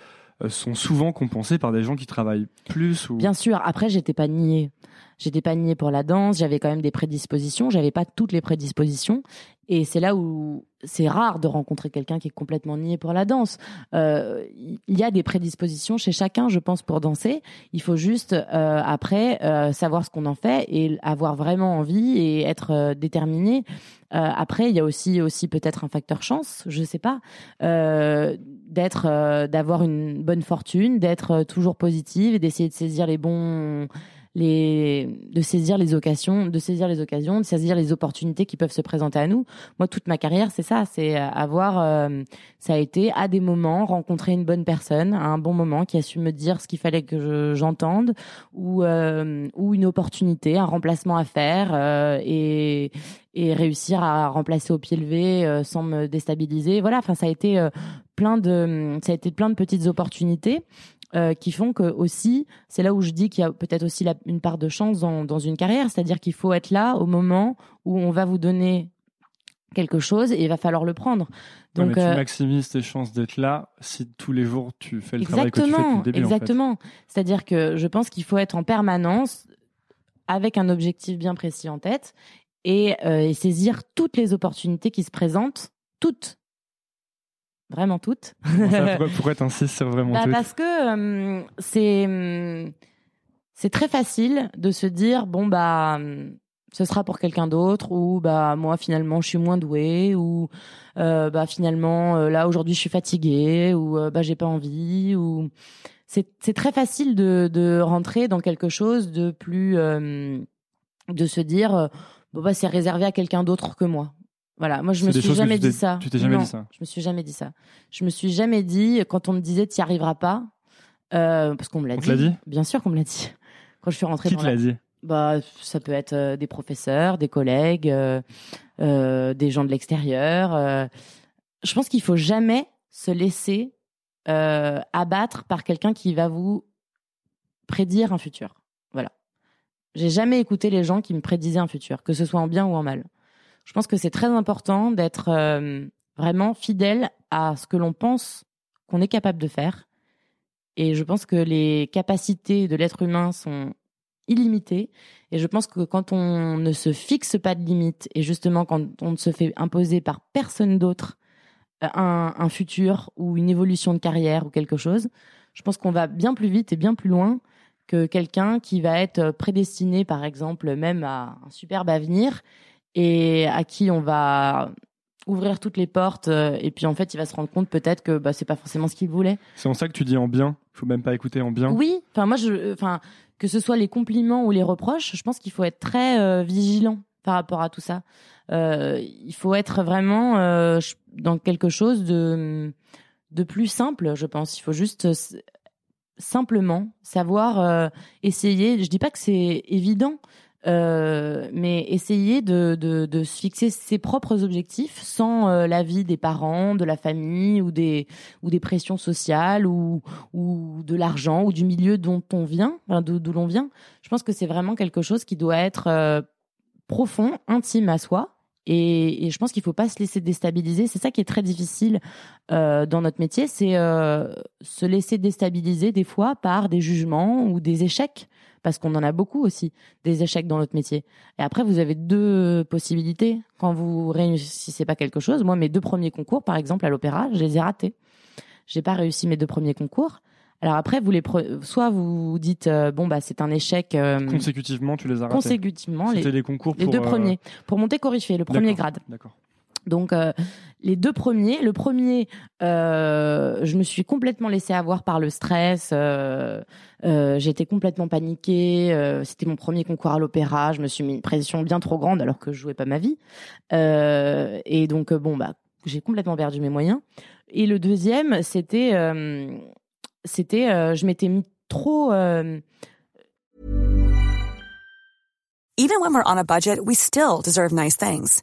euh, sont souvent compensées par des gens qui travaillent plus ou Bien sûr. Après, j'étais pas niée. J'étais pas niée pour la danse. J'avais quand même des prédispositions. J'avais pas toutes les prédispositions. Et c'est là où c'est rare de rencontrer quelqu'un qui est complètement nié pour la danse. Euh, Il y a des prédispositions chez chacun, je pense, pour danser. Il faut juste euh, après euh, savoir ce qu'on en fait et avoir vraiment envie et être déterminé. Après, il y a aussi aussi peut-être un facteur chance, je sais pas, d'être, d'avoir une bonne fortune, d'être toujours positive et d'essayer de saisir les bons les, de saisir les occasions, de saisir les occasions, de saisir les opportunités qui peuvent se présenter à nous. Moi, toute ma carrière, c'est ça, c'est avoir, euh, ça a été à des moments rencontrer une bonne personne à un bon moment qui a su me dire ce qu'il fallait que j'entende ou euh, ou une opportunité, un remplacement à faire euh, et et réussir à remplacer au pied levé sans me déstabiliser. Voilà, enfin ça a été plein de ça a été plein de petites opportunités euh, qui font que aussi, c'est là où je dis qu'il y a peut-être aussi la, une part de chance dans, dans une carrière, c'est-à-dire qu'il faut être là au moment où on va vous donner quelque chose et il va falloir le prendre. Donc, tu euh, maximises tes chances d'être là si tous les jours tu fais le travail que tu fais depuis le début. Exactement. En fait. C'est-à-dire que je pense qu'il faut être en permanence avec un objectif bien précis en tête et, euh, et saisir toutes les opportunités qui se présentent, toutes, vraiment toutes. pourquoi, pourquoi t'insistes sur vraiment bah, toutes Parce que euh, c'est c'est très facile de se dire bon bah ce sera pour quelqu'un d'autre ou bah moi finalement je suis moins douée ou euh, bah finalement euh, là aujourd'hui je suis fatiguée ou bah j'ai pas envie ou c'est c'est très facile de de rentrer dans quelque chose de plus de se dire bon bah c'est réservé à quelqu'un d'autre que moi voilà, moi je me suis jamais dit ça. Tu t'es jamais dit ça Je me suis jamais dit ça. Je me suis jamais dit quand on me disait tu n'y arriveras pas, euh, parce qu'on me l'a dit. dit. Bien sûr qu'on me l'a dit. Quand je suis rentrée Qui te l'a dit? Bah, ça peut être euh, des professeurs, des collègues, euh, des gens de l'extérieur. Je pense qu'il faut jamais se laisser abattre par quelqu'un qui va vous prédire un futur. Voilà. J'ai jamais écouté les gens qui me prédisaient un futur, que ce soit en bien ou en mal. Je pense que c'est très important d'être euh, vraiment fidèle à ce que l'on pense qu'on est capable de faire. Et je pense que les capacités de l'être humain sont illimitées. Et je pense que quand on ne se fixe pas de limites et justement quand on ne se fait imposer par personne d'autre euh, un, un, futur ou une évolution de carrière ou quelque chose, je pense qu'on va bien plus vite et bien plus loin que quelqu'un qui va être prédestiné, par exemple, même à un superbe avenir et à qui on va ouvrir toutes les portes euh, et puis en fait il va se rendre compte peut-être que bah, c'est pas forcément ce qu'il voulait. C'est en ça que tu dis en bien, il faut même pas écouter en bien. Oui, enfin moi je enfin que ce soit les compliments ou les reproches, je pense qu'il faut être très euh, vigilant par rapport à tout ça. Euh, il faut être vraiment euh, dans quelque chose de de plus simple, je pense. Il faut juste simplement savoir essayer. Je dis pas que c'est évident, euh, mais essayer de, de, se fixer ses propres objectifs sans euh, l'avis des parents, de la famille ou des, ou des pressions sociales ou, ou de l'argent ou du milieu dont on vient, d'où l'on vient. Je pense que c'est vraiment quelque chose qui doit être euh, profond, intime à soi. Et, et je pense qu'il faut pas se laisser déstabiliser. C'est ça qui est très difficile dans notre métier, c'est se laisser déstabiliser des fois par des jugements ou des échecs parce qu'on en a beaucoup aussi des échecs dans notre métier. Et après, vous avez deux possibilités quand vous réussissez pas quelque chose. Moi, mes deux premiers concours, par exemple, à l'opéra, je les ai ratés. J'ai pas réussi mes deux premiers concours. Alors après, vous les soit vous dites euh, bon bah c'est un échec. Euh, consécutivement, tu les as ratés. Consécutivement, les, les concours les deux euh, premiers pour monter Coryphée, le premier grade. D'accord. Donc euh, les deux premiers, le premier, euh, je me suis complètement laissée avoir par le stress. Euh, J'étais complètement paniquée. C'était mon premier concours à l'opéra. Je me suis mis une pression bien trop grande alors que je jouais pas ma vie. et donc bon bah j'ai complètement perdu mes moyens. Et le deuxième, c'était c'était je m'étais mis trop. Even when we're on a budget, we still deserve nice things.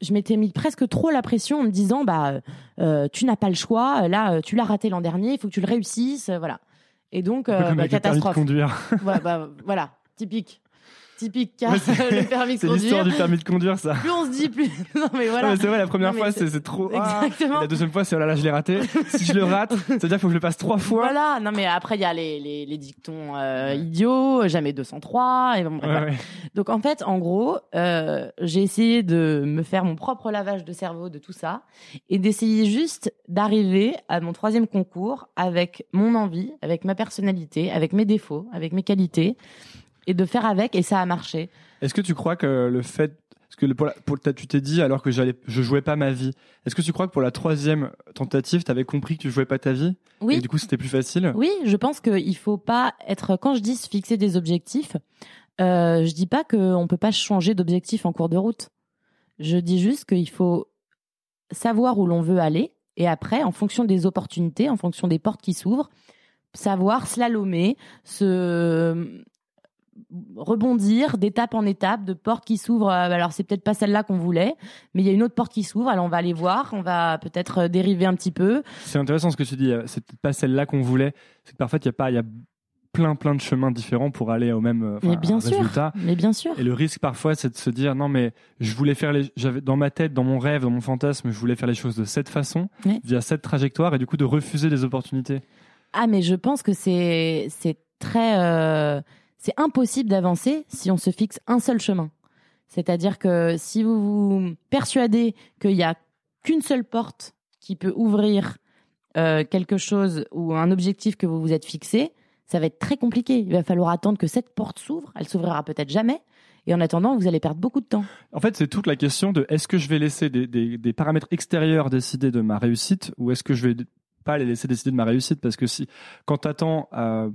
Je m'étais mis presque trop la pression en me disant bah euh, tu n'as pas le choix, là euh, tu l'as raté l'an dernier, il faut que tu le réussisses, euh, voilà. Et donc euh, bah, catastrophe. Ouais, bah, voilà, typique. Typique car Ouais, le permis de C'est l'histoire conduire. du permis de conduire, ça. Plus on se dit plus non mais voilà. C'est vrai, la première Non, fois, c'est- trop. ah. Exactement. La deuxième fois, c'est oh là là, je l'ai raté. Si je le rate, ça veut dire qu'il faut que je le passe trois fois. Voilà, non mais après il y a les, les, les dictons euh, idiots, jamais 203 et bon, bref, Ouais, ouais. Donc en fait, en gros, euh, j'ai essayé de me faire mon propre lavage de cerveau de tout ça et d'essayer juste d'arriver à mon troisième concours avec mon envie, avec ma personnalité, avec mes défauts, avec mes qualités et de faire avec et ça a marché. Est-ce que tu crois que le fait, parce que pour la- pour, tu t'es dit alors que j'allais, je jouais pas ma vie. Est-ce que tu crois que pour la troisième tentative, t'avais compris que tu jouais pas ta vie? Oui. et du coup c'était plus facile? Oui, je pense qu'il faut pas être. Quand je dis se fixer des objectifs, euh, je dis pas qu'on peut pas changer d'objectif en cours de route. Je dis juste qu'il faut savoir où l'on veut aller et après, en fonction des opportunités, en fonction des portes qui s'ouvrent, savoir slalomer, se rebondir d'étape en étape, de portes qui s'ouvrent. Euh, Alors c'est peut-être pas celle-là qu'on voulait, mais il y a une autre porte qui s'ouvre. Alors on va aller voir, on va peut-être euh, dériver un petit peu. C'est intéressant ce que tu dis. euh, C'est peut-être pas celle-là qu'on voulait. C'est que parfois il y a pas, il y a plein plein de chemins différents pour aller au même enfin, Mais bien sûr. résultat. Mais bien sûr. Et le risque parfois, c'est de se dire non mais je voulais faire les, j'avais dans ma tête, dans mon rêve, dans mon fantasme, je voulais faire les choses de cette façon, Oui. via cette trajectoire, et du coup de refuser des opportunités. Ah, mais je pense que c'est c'est très euh, c'est impossible d'avancer si on se fixe un seul chemin. C'est-à-dire que si vous vous persuadez qu'il y a qu'une seule porte qui peut ouvrir euh, quelque chose ou un objectif que vous vous êtes fixé, ça va être très compliqué. Il va falloir attendre que cette porte s'ouvre. Elle s'ouvrira peut-être jamais. Et en attendant, vous allez perdre beaucoup de temps. En fait, c'est toute la question de est-ce que je vais laisser des, paramètres extérieurs décider de ma réussite ou est-ce que je vais pas les laisser décider de ma réussite? Parce que si quand t'attends euh,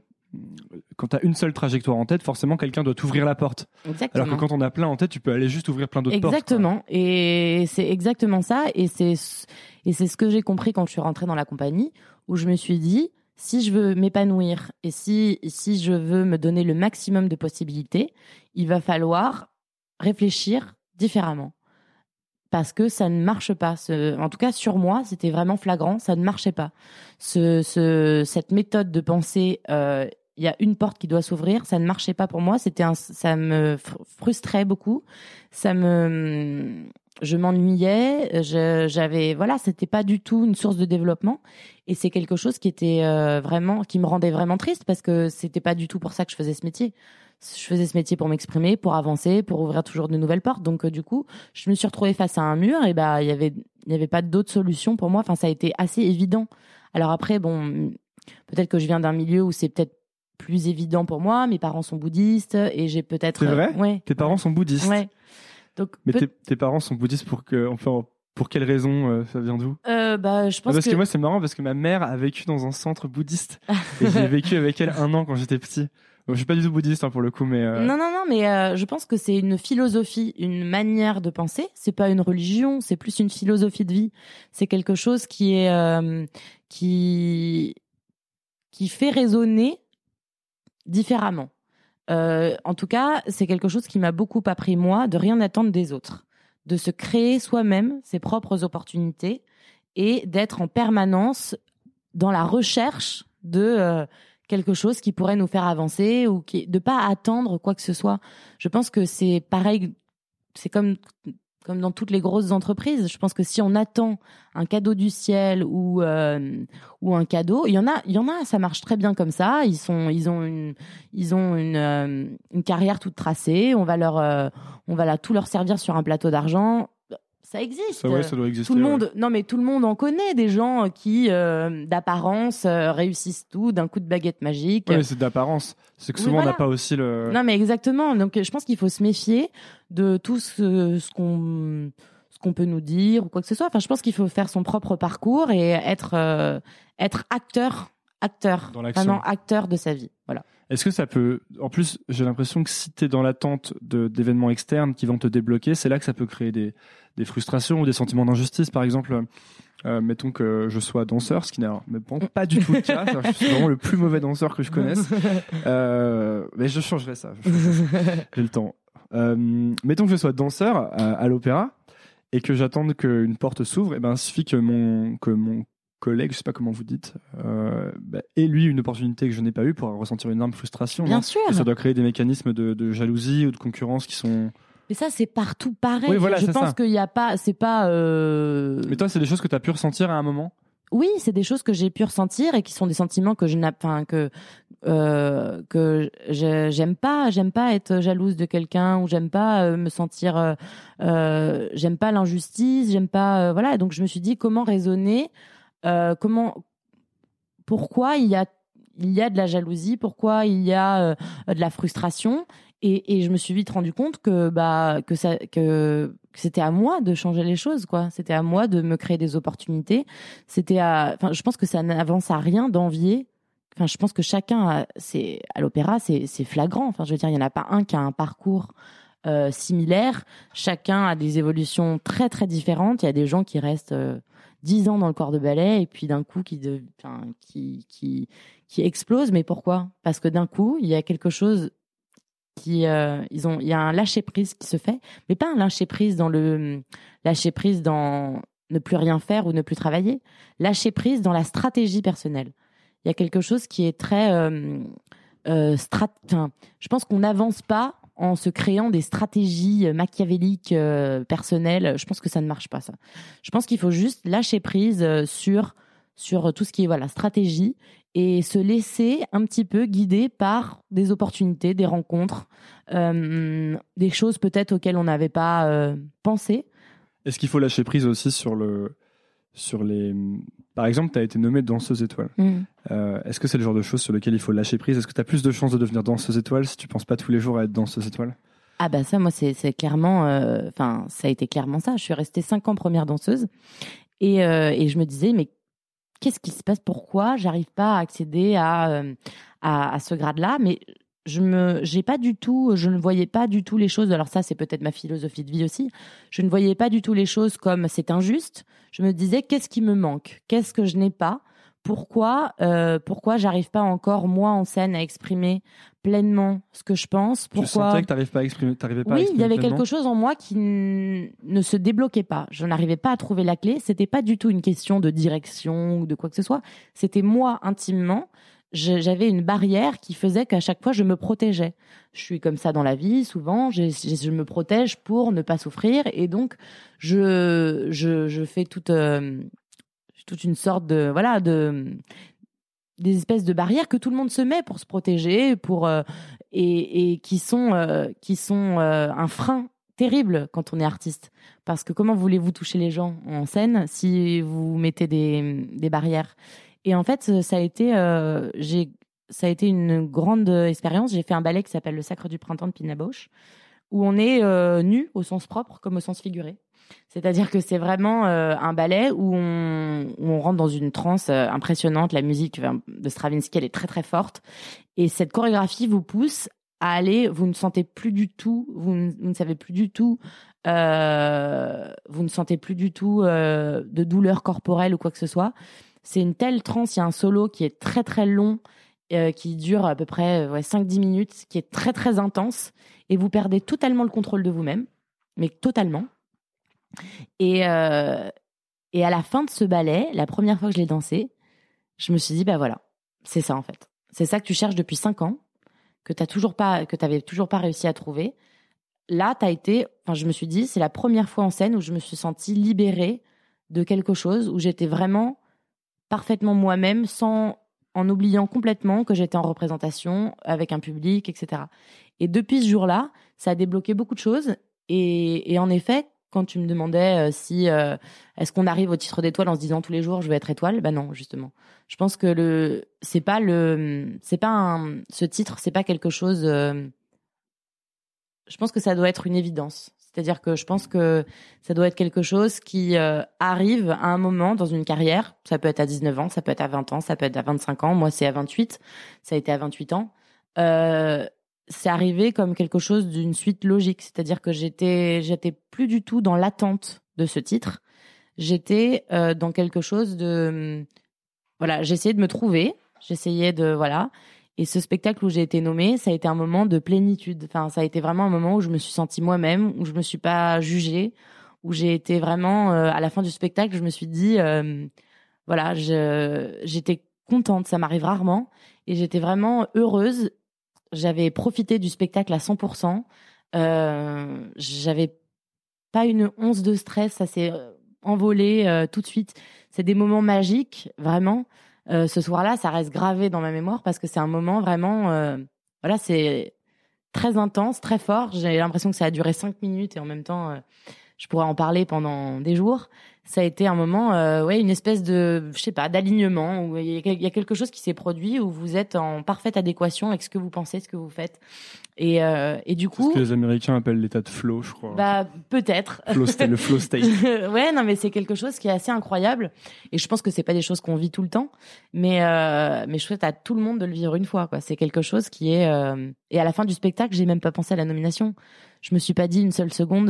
quand t'as une seule trajectoire en tête, forcément quelqu'un doit t'ouvrir la porte. Exactement. Alors que quand on a plein en tête, tu peux aller juste ouvrir plein d'autres portes. Exactement. Et c'est exactement ça. Et c'est et c'est ce que j'ai compris quand je suis rentrée dans la compagnie, où je me suis dit, si je veux m'épanouir et si si je veux me donner le maximum de possibilités, il va falloir réfléchir différemment. Parce que ça ne marche pas. Ce- en tout cas, sur moi, c'était vraiment flagrant. Ça ne marchait pas. Ce, ce, cette méthode de pensée, euh, il y a une porte qui doit s'ouvrir. Ça ne marchait pas pour moi. C'était un, ça me fr- frustrait beaucoup. Ça me, je m'ennuyais. J'avais, voilà, c'était pas du tout une source de développement. Et c'est quelque chose qui était euh, vraiment, qui me rendait vraiment triste parce que c'était pas du tout pour ça que je faisais ce métier. Je faisais ce métier pour m'exprimer, pour avancer, pour ouvrir toujours de nouvelles portes. Donc euh, du coup, je me suis retrouvée face à un mur et bah il y avait il y avait pas d'autre solution pour moi. Enfin, ça a été assez évident. Alors après, bon, peut-être que je viens d'un milieu où c'est peut-être plus évident pour moi. Mes parents sont bouddhistes et j'ai peut-être. C'est vrai? Ouais. Tes parents sont bouddhistes? Ouais. Donc Mais tes, tes parents sont bouddhistes pour que enfin pour quelle raison euh, ça vient d'où? Euh, bah je pense Parce que... que, moi c'est marrant parce que ma mère a vécu dans un centre bouddhiste et j'ai vécu avec elle un an quand j'étais petit. Bon, je suis pas du tout bouddhiste hein, pour le coup mais euh, Non, non, non, mais euh, je pense que c'est une philosophie, une manière de penser. C'est pas une religion, c'est plus une philosophie de vie. C'est quelque chose qui est euh, qui qui fait raisonner différemment. Euh, en tout cas, c'est quelque chose qui m'a beaucoup appris moi de rien attendre des autres, de se créer soi-même ses propres opportunités et d'être en permanence dans la recherche de euh, quelque chose qui pourrait nous faire avancer ou qui de pas attendre quoi que ce soit. Je pense que c'est pareil, c'est comme comme dans toutes les grosses entreprises. Je pense que si on attend un cadeau du ciel ou euh, ou un cadeau, il y en a, il y en a, ça marche très bien comme ça. Ils sont, ils ont une, ils ont une, euh, une carrière toute tracée. On va leur, euh, on va là tout leur servir sur un plateau d'argent. Ça existe. ça, ouais, ça doit exister. Tout le ouais. monde, non mais tout le monde en connaît des gens qui, euh, d'apparence, euh, réussissent tout d'un coup de baguette magique. Mais c'est d'apparence. C'est que Oui, souvent on n'a pas aussi le. Non mais exactement. Donc je pense qu'il faut se méfier de tout ce, ce qu'on ce qu'on peut nous dire ou quoi que ce soit. Enfin, je pense qu'il faut faire son propre parcours et être euh, être acteur acteur Dans l'action. vraiment acteur de sa vie. Voilà. Est-ce que ça peut. En plus, j'ai l'impression que si tu es dans l'attente de- d'événements externes qui vont te débloquer, c'est là que ça peut créer des, des frustrations ou des sentiments d'injustice. Par exemple, euh, mettons que je sois danseur, ce qui n'est bon, pas du tout le cas. Je suis vraiment le plus mauvais danseur que je connaisse. Euh, mais je changerai ça. je changerai ça. J'ai le temps. Euh, mettons que je sois danseur à, à l'opéra et que j'attende qu'une porte s'ouvre. Et ben, il suffit que mon, que mon collègue, je sais pas comment vous dites, euh, bah, ait lui une opportunité que je n'ai pas eue pour ressentir une énorme frustration. Bien non sûr. Et ça doit créer des mécanismes de, de jalousie ou de concurrence qui sont. Mais ça, c'est partout pareil. Oui, voilà, je pense qu'il n'y a pas, c'est pas. euh, Mais toi, c'est des choses que tu as pu ressentir à un moment? Oui, c'est des choses que j'ai pu ressentir et qui sont des sentiments que je n'ai, enfin que euh, que j'aime pas. J'aime pas être jalouse de quelqu'un ou j'aime pas me sentir. euh, j'aime pas l'injustice. J'aime pas. voilà. Donc je me suis dit comment raisonner. Euh, comment. Pourquoi il y a il y a de la jalousie, pourquoi il y a euh, de la frustration, et, et je me suis vite rendu compte que bah que ça que, c'était à moi de changer les choses quoi. C'était à moi de me créer des opportunités. C'était à, enfin je pense que ça n'avance à rien d'envier. Enfin je pense que chacun c'est à l'opéra c'est flagrant. Enfin je veux dire il y en a pas un qui a un parcours euh, similaire. Chacun a des évolutions très très différentes. Il y a des gens qui restent dix ans dans le corps de ballet et puis d'un coup qui de, qui qui qui explosent. Mais pourquoi? Parce que d'un coup il y a quelque chose qui euh, ils ont il y a un lâcher prise qui se fait, mais pas un lâcher prise dans le lâcher prise dans ne plus rien faire ou ne plus travailler, lâcher prise dans la stratégie personnelle. Il y a quelque chose qui est très euh, euh, je pense qu'on n'avance pas en se créant des stratégies machiavéliques euh, personnelles. Je pense que ça ne marche pas ça. Je pense qu'il faut juste lâcher prise euh, sur sur tout ce qui est voilà stratégie et se laisser un petit peu guider par des opportunités, des rencontres, euh, des choses peut-être auxquelles on n'avait pas euh, pensé. Est-ce qu'il faut lâcher prise aussi sur le sur les par exemple tu as été nommée danseuse étoile. Mm. Euh, est-ce que c'est le genre de choses sur lesquelles il faut lâcher prise? Est-ce que tu as plus de chances de devenir danseuse étoile si tu penses pas tous les jours à être danseuse étoile? Ah bah ça, moi, c'est c'est clairement, euh, enfin, ça a été clairement ça. Je suis restée cinq ans première danseuse et, euh, et je me disais, mais qu'est-ce qui se passe? Pourquoi j'arrive pas à accéder à, euh, à, à ce grade-là? Mais je me, j'ai pas du tout, je ne voyais pas du tout les choses. Alors ça, c'est peut-être ma philosophie de vie aussi. Je ne voyais pas du tout les choses comme c'est injuste. Je me disais, qu'est-ce qui me manque? Qu'est-ce que je n'ai pas? Pourquoi euh, pourquoi j'arrive pas encore moi en scène à exprimer pleinement ce que je pense? Tu pourquoi sentais que t'arrivais pas à exprimer t'arrivais pas à oui, il y avait pleinement? quelque chose en moi qui ne se débloquait pas. Je n'arrivais pas à trouver la clé. C'était pas du tout une question de direction ou de quoi que ce soit. C'était moi intimement. J'avais une barrière qui faisait qu'à chaque fois je me protégeais. Je suis comme ça dans la vie, souvent. Je me protège pour ne pas souffrir et donc je je, fais toute euh, toute une sorte de voilà de des espèces de barrières que tout le monde se met pour se protéger, pour euh, et, et qui sont euh, qui sont un frein terrible quand on est artiste. Parce que comment voulez-vous toucher les gens en scène si vous mettez des, des barrières? Et en fait, ça a été euh, ça a été une grande expérience. J'ai fait un ballet qui s'appelle Le Sacre du Printemps de Pina Bausch, où on est euh, nu au sens propre comme au sens figuré. C'est-à-dire que c'est vraiment euh, un ballet où on, rentre dans une transe euh, impressionnante. La musique de Stravinsky, elle est très très forte. Et cette chorégraphie vous pousse à aller, vous ne sentez plus du tout, vous ne, savez plus du tout, euh, vous ne sentez plus du tout euh, de douleur corporelle ou quoi que ce soit. C'est une telle transe, il y a un solo qui est très très long, euh, qui dure à peu près ouais, 5-10 minutes, qui est très très intense, et vous perdez totalement le contrôle de vous-même, mais totalement. Et, euh, et à la fin de ce ballet, la première fois que je l'ai dansé, je me suis dit, bah voilà, c'est ça en fait. C'est ça que tu cherches depuis 5 ans, que tu toujours pas, que t'avais toujours pas réussi à trouver. Là, tu as été, enfin, je me suis dit, c'est la première fois en scène où je me suis sentie libérée de quelque chose, où j'étais vraiment parfaitement moi-même, sans, en oubliant complètement que j'étais en représentation avec un public, etc. Et depuis ce jour-là, ça a débloqué beaucoup de choses. Et, en effet, quand tu me demandais euh, si euh, est-ce qu'on arrive au titre d'étoile en se disant tous les jours je veux être étoile, ben non justement. Je pense que le c'est pas le c'est pas ce titre c'est pas quelque chose. euh, je pense que ça doit être une évidence. C'est-à-dire que je pense que ça doit être quelque chose qui euh, arrive à un moment dans une carrière. Ça peut être à 19 ans, ça peut être à 20 ans, ça peut être à 25 ans. Moi, c'est à 28. Ça a été à 28 ans. euh, c'est arrivé comme quelque chose d'une suite logique. C'est-à-dire que j'étais, j'étais plus du tout dans l'attente de ce titre. J'étais euh, dans quelque chose de, voilà, j'essayais de me trouver. J'essayais de, voilà. Et ce spectacle où j'ai été nommée, ça a été un moment de plénitude. Enfin, ça a été vraiment un moment où je me suis sentie moi-même, où je me suis pas jugée, où j'ai été vraiment, euh, à la fin du spectacle, je me suis dit, euh, voilà, j'étais contente. Ça m'arrive rarement, et j'étais vraiment heureuse. J'avais profité du spectacle à 100%. Euh, j'avais pas une once de stress. Ça s'est euh, envolé tout de suite. C'est des moments magiques, vraiment. Euh, ce soir-là, ça reste gravé dans ma mémoire parce que c'est un moment vraiment, euh, voilà, c'est très intense, très fort. J'ai l'impression que ça a duré cinq minutes et en même temps, euh, je pourrais en parler pendant des jours. Ça a été un moment, euh, ouais, une espèce de, je sais pas, d'alignement où il y, a, quelque chose qui s'est produit où vous êtes en parfaite adéquation avec ce que vous pensez, ce que vous faites. Et, euh, et du coup, ce que les Américains appellent l'état de flow, je crois. bah peut-être. Flow state- le flow state. ouais, non, mais c'est quelque chose qui est assez incroyable. Et je pense que c'est pas des choses qu'on vit tout le temps, mais euh, mais je souhaite à tout le monde de le vivre une fois. Quoi, c'est quelque chose qui est. euh, Et à la fin du spectacle, j'ai même pas pensé à la nomination. Je me suis pas dit une seule seconde.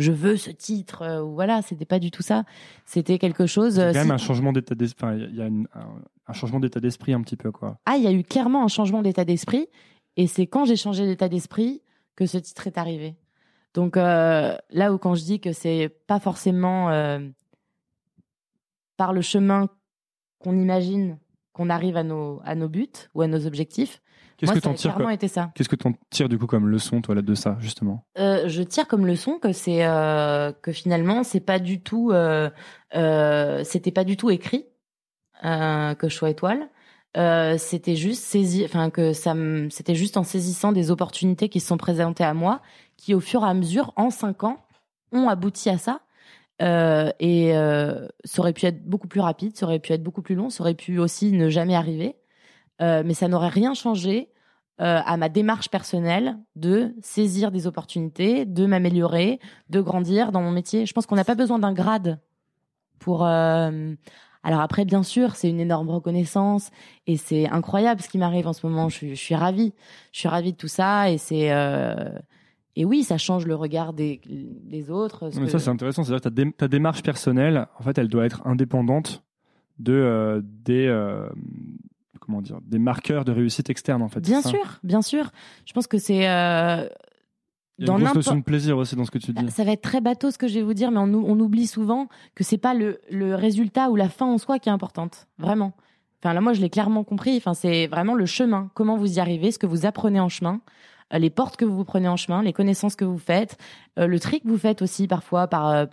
Je veux ce titre, euh, ou voilà, c'était pas du tout ça. C'était quelque chose. Il y a euh, quand même un changement d'état d'esprit. enfin, il y a une- un, un changement d'état d'esprit un petit peu, quoi. Ah, il y a eu clairement un changement d'état d'esprit. Et c'est quand j'ai changé d'état d'esprit que ce titre est arrivé. Donc euh, là où quand je dis que c'est pas forcément euh, par le chemin qu'on imagine qu'on arrive à nos, à nos buts ou à nos objectifs, Qu'est-ce que t'en tires. Qu'est-ce que t'en tires du coup comme leçon, toi, là, de ça, justement? Euh, je tire comme leçon que c'est euh, que finalement c'est pas du tout euh, c'était pas du tout écrit que je sois étoile. C'était juste saisi enfin que ça me c'était juste en saisissant des opportunités qui se sont présentées à moi qui au fur et à mesure en cinq ans ont abouti à ça. Euh, et euh, ça aurait pu être beaucoup plus rapide ça aurait pu être beaucoup plus long ça aurait pu aussi ne jamais arriver Euh, mais ça n'aurait rien changé euh, à ma démarche personnelle de saisir des opportunités, de m'améliorer, de grandir dans mon métier. Je pense qu'on n'a pas besoin d'un grade pour. euh, Alors après, bien sûr, c'est une énorme reconnaissance et c'est incroyable ce qui m'arrive en ce moment. Je suis, je suis ravie, je suis ravie de tout ça et c'est. euh, Et oui, ça change le regard des, des autres. mais que- ça, c'est intéressant. C'est-à-dire que ta, dé- ta démarche personnelle, en fait, elle doit être indépendante de des comment dire des marqueurs de réussite externe, en fait. Bien sûr, bien sûr. Je pense que c'est. euh, Il y a dans une grosse notion de plaisir aussi dans ce que tu dis. Ça va être très bateau ce que je vais vous dire, mais on, ou- on oublie souvent que c'est pas le, le résultat ou la fin en soi qui est importante, vraiment. Enfin là, moi, je l'ai clairement compris. Enfin, c'est vraiment le chemin, comment vous y arrivez, ce que vous apprenez en chemin, les portes que vous prenez en chemin, les connaissances que vous faites, euh, le tri que vous faites aussi parfois par euh,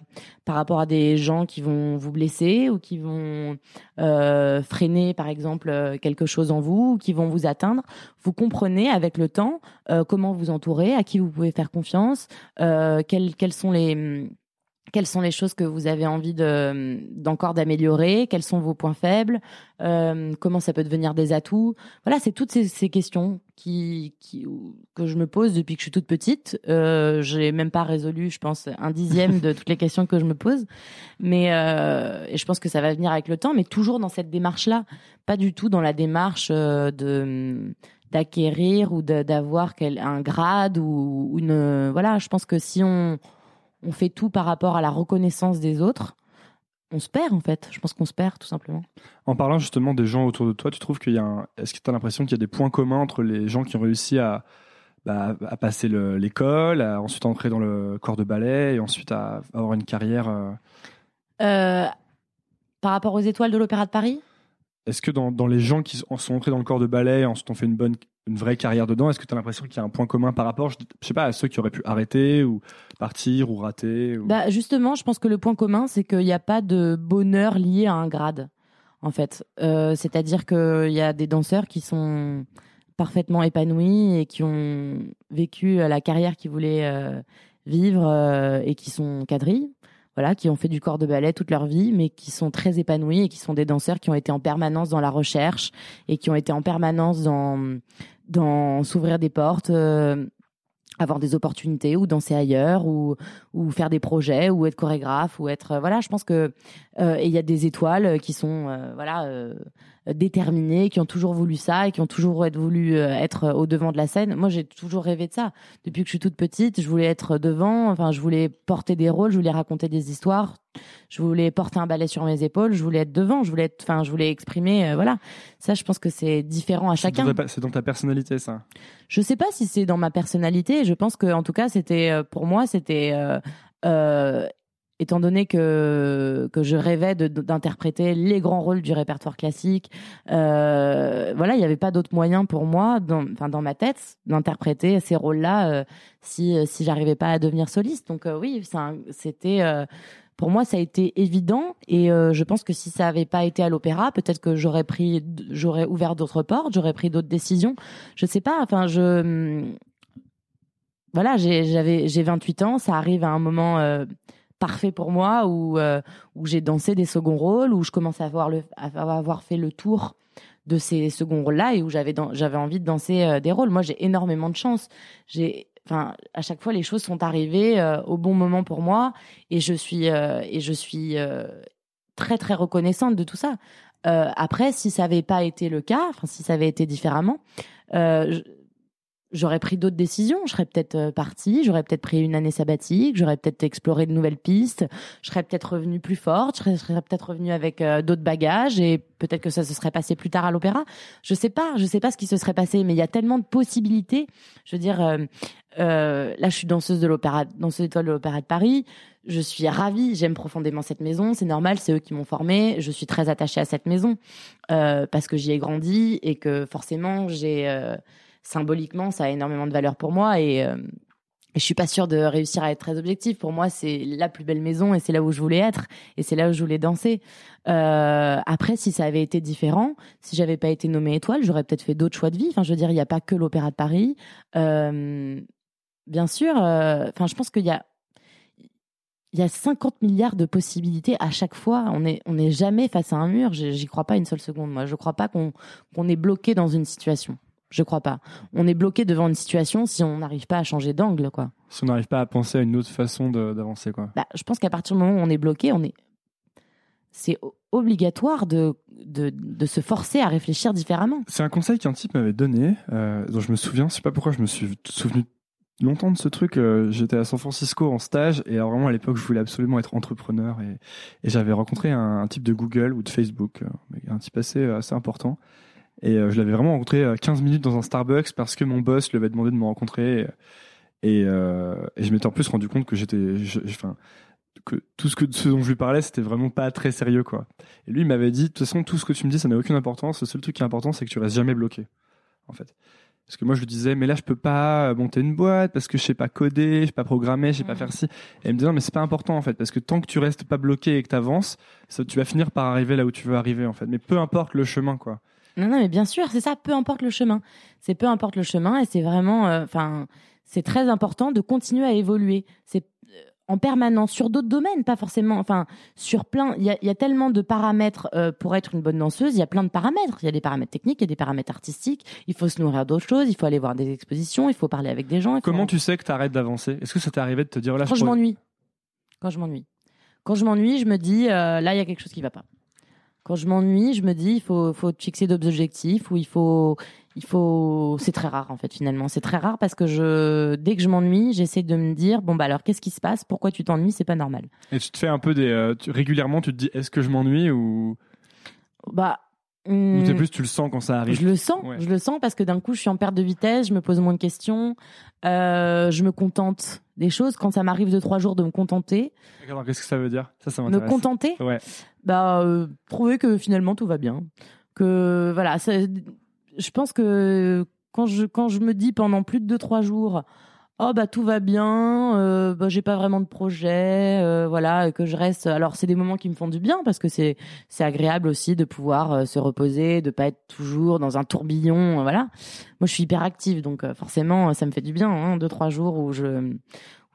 par rapport à des gens qui vont vous blesser ou qui vont euh, freiner, par exemple, euh, quelque chose en vous, ou qui vont vous atteindre. Vous comprenez avec le temps euh, comment vous entourer, à qui vous pouvez faire confiance, euh, quelles, quelles sont les quelles sont les choses que vous avez envie de d'encore d'améliorer, quels sont vos points faibles, euh, comment ça peut devenir des atouts? Voilà, c'est toutes ces, questions que je me pose depuis que je suis toute petite. Euh, j'ai même pas résolu, je pense, un dixième de toutes les questions que je me pose, mais euh, et je pense que ça va venir avec le temps, mais toujours dans cette démarche-là, pas du tout dans la démarche euh, de d'acquérir ou de- d'avoir un grade ou une voilà. Je pense que si on on fait tout par rapport à la reconnaissance des autres, on se perd en fait. Je pense qu'on se perd tout simplement. En parlant justement des gens autour de toi, tu trouves qu'il y a un... Est-ce que tu as l'impression qu'il y a des points communs entre les gens qui ont réussi à, bah, à passer le- l'école, à ensuite entrer dans le corps de ballet et ensuite à avoir une carrière euh, Euh, par rapport aux étoiles de l'Opéra de Paris, Est-ce que dans, les gens qui sont entrés dans le corps de ballet et ensuite ont fait une bonne une vraie carrière dedans, est-ce que tu as l'impression qu'il y a un point commun par rapport, je, sais pas, à ceux qui auraient pu arrêter ou partir ou rater bah justement, je pense que le point commun, c'est qu'il n'y a pas de bonheur lié à un grade, en fait. Euh, C'est-à-dire qu'il y a des danseurs qui sont parfaitement épanouis et qui ont vécu la carrière qu'ils voulaient euh, vivre euh, et qui sont quadrilles. Voilà, qui ont fait du corps de ballet toute leur vie, mais qui sont très épanouis et qui sont des danseurs qui ont été en permanence dans la recherche et qui ont été en permanence dans dans s'ouvrir des portes, euh, avoir des opportunités ou danser ailleurs ou ou faire des projets ou être chorégraphe ou être euh, voilà je pense que et il y a des étoiles qui sont euh, voilà euh, déterminés, qui ont toujours voulu ça et qui ont toujours voulu être au devant de la scène. Moi, j'ai toujours rêvé de ça. Depuis que je suis toute petite, je voulais être devant. Enfin, je voulais porter des rôles, je voulais raconter des histoires. Je voulais porter un balai sur mes épaules. Je voulais être devant. Je voulais être, enfin, je voulais exprimer. voilà. Ça, je pense que c'est différent à chacun. C'est dans ta personnalité, ça. Je sais pas si c'est dans ma personnalité. Je pense que, en tout cas, c'était pour moi, c'était euh, étant donné que que je rêvais d'interpréter les grands rôles du répertoire classique, euh, voilà, il n'y avait pas d'autre moyen pour moi, dans, dans ma tête, d'interpréter ces rôles-là euh, si si j'arrivais pas à devenir soliste. Donc oui, c'était pour moi, ça a été évident et je pense que si ça avait pas été à l'opéra, peut-être que j'aurais pris, j'aurais ouvert d'autres portes, j'aurais pris d'autres décisions. Je sais pas. Enfin, je voilà, j'ai 28 ans, ça arrive à un moment euh, parfait pour moi où euh, où j'ai dansé des seconds rôles, où je commence à avoir le à avoir fait le tour de ces seconds rôles-là et où j'avais envie de danser euh, des rôles. Moi, j'ai énormément de chance. J'ai enfin à chaque fois les choses sont arrivées au bon moment pour moi et je suis et je suis très très reconnaissante de tout ça. après, si ça avait pas été le cas, si ça avait été différemment, j'aurais pris d'autres décisions. Je serais peut-être euh, partie, j'aurais peut-être pris une année sabbatique, j'aurais peut-être exploré de nouvelles pistes, je serais peut-être revenue plus forte, je serais, peut-être revenue avec euh, d'autres bagages et peut-être que ça se serait passé plus tard à l'opéra. Je sais pas, je sais pas ce qui se serait passé, mais il y a tellement de possibilités. Je veux dire, euh, euh là, je suis danseuse de l'opéra, danseuse étoile de l'opéra de Paris. Je suis ravie, j'aime profondément cette maison. C'est normal, c'est eux qui m'ont formée. Je suis très attachée à cette maison parce que j'y ai grandi et que forcément j'ai symboliquement, ça a énormément de valeur pour moi et, euh, je suis pas sûre de réussir à être très objective. Pour moi, c'est la plus belle maison et c'est là où je voulais être et c'est là où je voulais danser. Euh, après, si ça avait été différent, si j'avais pas été nommée étoile, j'aurais peut-être fait d'autres choix de vie. Enfin, je veux dire, il n'y a pas que l'Opéra de Paris. Euh, bien sûr. Euh, enfin, je pense qu'il y a il y a 50 milliards de possibilités à chaque fois. On n'est on est jamais face à un mur. J'y crois pas une seule seconde. Moi, je crois pas qu'on qu'on est bloqué dans une situation. Je crois pas. On est bloqué devant une situation si on n'arrive pas à changer d'angle, quoi. Si on n'arrive pas à penser à une autre façon d'avancer, quoi. Bah, je pense qu'à partir du moment où on est bloqué, on est, c'est obligatoire de, de, de, se forcer à réfléchir différemment. C'est un conseil qu'un type m'avait donné, euh, dont je me souviens. Je sais pas pourquoi je me suis souvenu longtemps de ce truc. Euh, j'étais à San Francisco en stage et alors vraiment à l'époque, je voulais absolument être entrepreneur et, et j'avais rencontré un, type de Google ou de Facebook, euh, un type assez assez important et euh, je l'avais vraiment rencontré 15 euh, minutes dans un Starbucks parce que mon boss lui avait demandé de me rencontrer. Et, euh, et je m'étais en plus rendu compte que j'étais, enfin, que tout ce que ce dont je lui parlais, c'était vraiment pas très sérieux, quoi. Et lui, il m'avait dit, de toute façon, tout ce que tu me dis, ça n'a aucune importance. Le seul truc qui est important, c'est que tu restes jamais bloqué, en fait. Parce que moi, je lui disais, mais là, je peux pas monter une boîte parce que je sais pas coder, je sais pas programmer, je sais pas faire ci. Et il me disait, non, mais c'est pas important, en fait, parce que tant que tu restes pas bloqué et que tu avances, tu vas finir par arriver là où tu veux arriver, en fait. Mais peu importe le chemin, quoi. Non, non, mais bien sûr, c'est ça. Peu importe le chemin. C'est peu importe le chemin, et c'est vraiment, euh, enfin, c'est très important de continuer à évoluer. C'est euh, en permanence sur d'autres domaines, pas forcément, enfin, sur plein. Il y a, y a, tellement de paramètres euh, pour être une bonne danseuse. Il y a plein de paramètres. Il y a des paramètres techniques, il y a des paramètres artistiques. Il faut se nourrir d'autres choses. Il faut aller voir des expositions. Il faut parler avec des gens. Comment tu sais que tu arrêtes d'avancer? Est-ce que ça t'est arrivé de te dire là Quand je, m'ennuie. Quand je m'ennuie. Quand je m'ennuie, je me dis là, il y a quelque chose qui va pas quand je m'ennuie, je me dis il faut faut fixer d'autres objectifs ou il faut il faut c'est très rare en fait finalement, c'est très rare parce que je dès que je m'ennuie, j'essaie de me dire bon bah alors qu'est-ce qui se passe? Pourquoi tu t'ennuies? C'est pas normal. Et tu te fais un peu des euh, régulièrement tu te dis est-ce que je m'ennuie ou? Bah ou t'es hmm, plus tu le sens quand ça arrive? Je le sens, je le sens parce que d'un coup je suis en perte de vitesse, je me pose moins de questions, euh, je me contente des choses. Quand ça m'arrive de trois jours de me contenter. qu'est-ce que ça veut dire? Ça, ça Me contenter? Ouais. Bah, euh, trouver que finalement tout va bien. Que voilà, je pense que quand je quand je me dis pendant plus de deux trois jours, oh bah tout va bien, euh, bah j'ai pas vraiment de projet, euh, voilà, que je reste. Alors c'est des moments qui me font du bien parce que c'est c'est agréable aussi de pouvoir euh, se reposer, de pas être toujours dans un tourbillon, voilà. Moi je suis hyper active donc forcément ça me fait du bien, hein, deux trois jours où je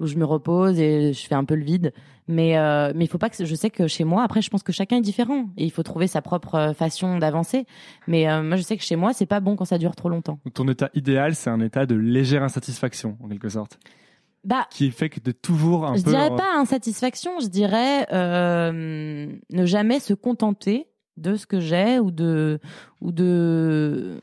où je me repose et je fais un peu le vide. Mais euh, mais il faut pas que je sais que chez moi après je pense que chacun est différent et il faut trouver sa propre euh, façon d'avancer. Mais euh, moi je sais que chez moi c'est pas bon quand ça dure trop longtemps. ton état idéal c'est un état de légère insatisfaction en quelque sorte. Bah, qui fait que de toujours un je peu. Je dirais pas insatisfaction, je dirais ne jamais se contenter de ce que j'ai ou de ou de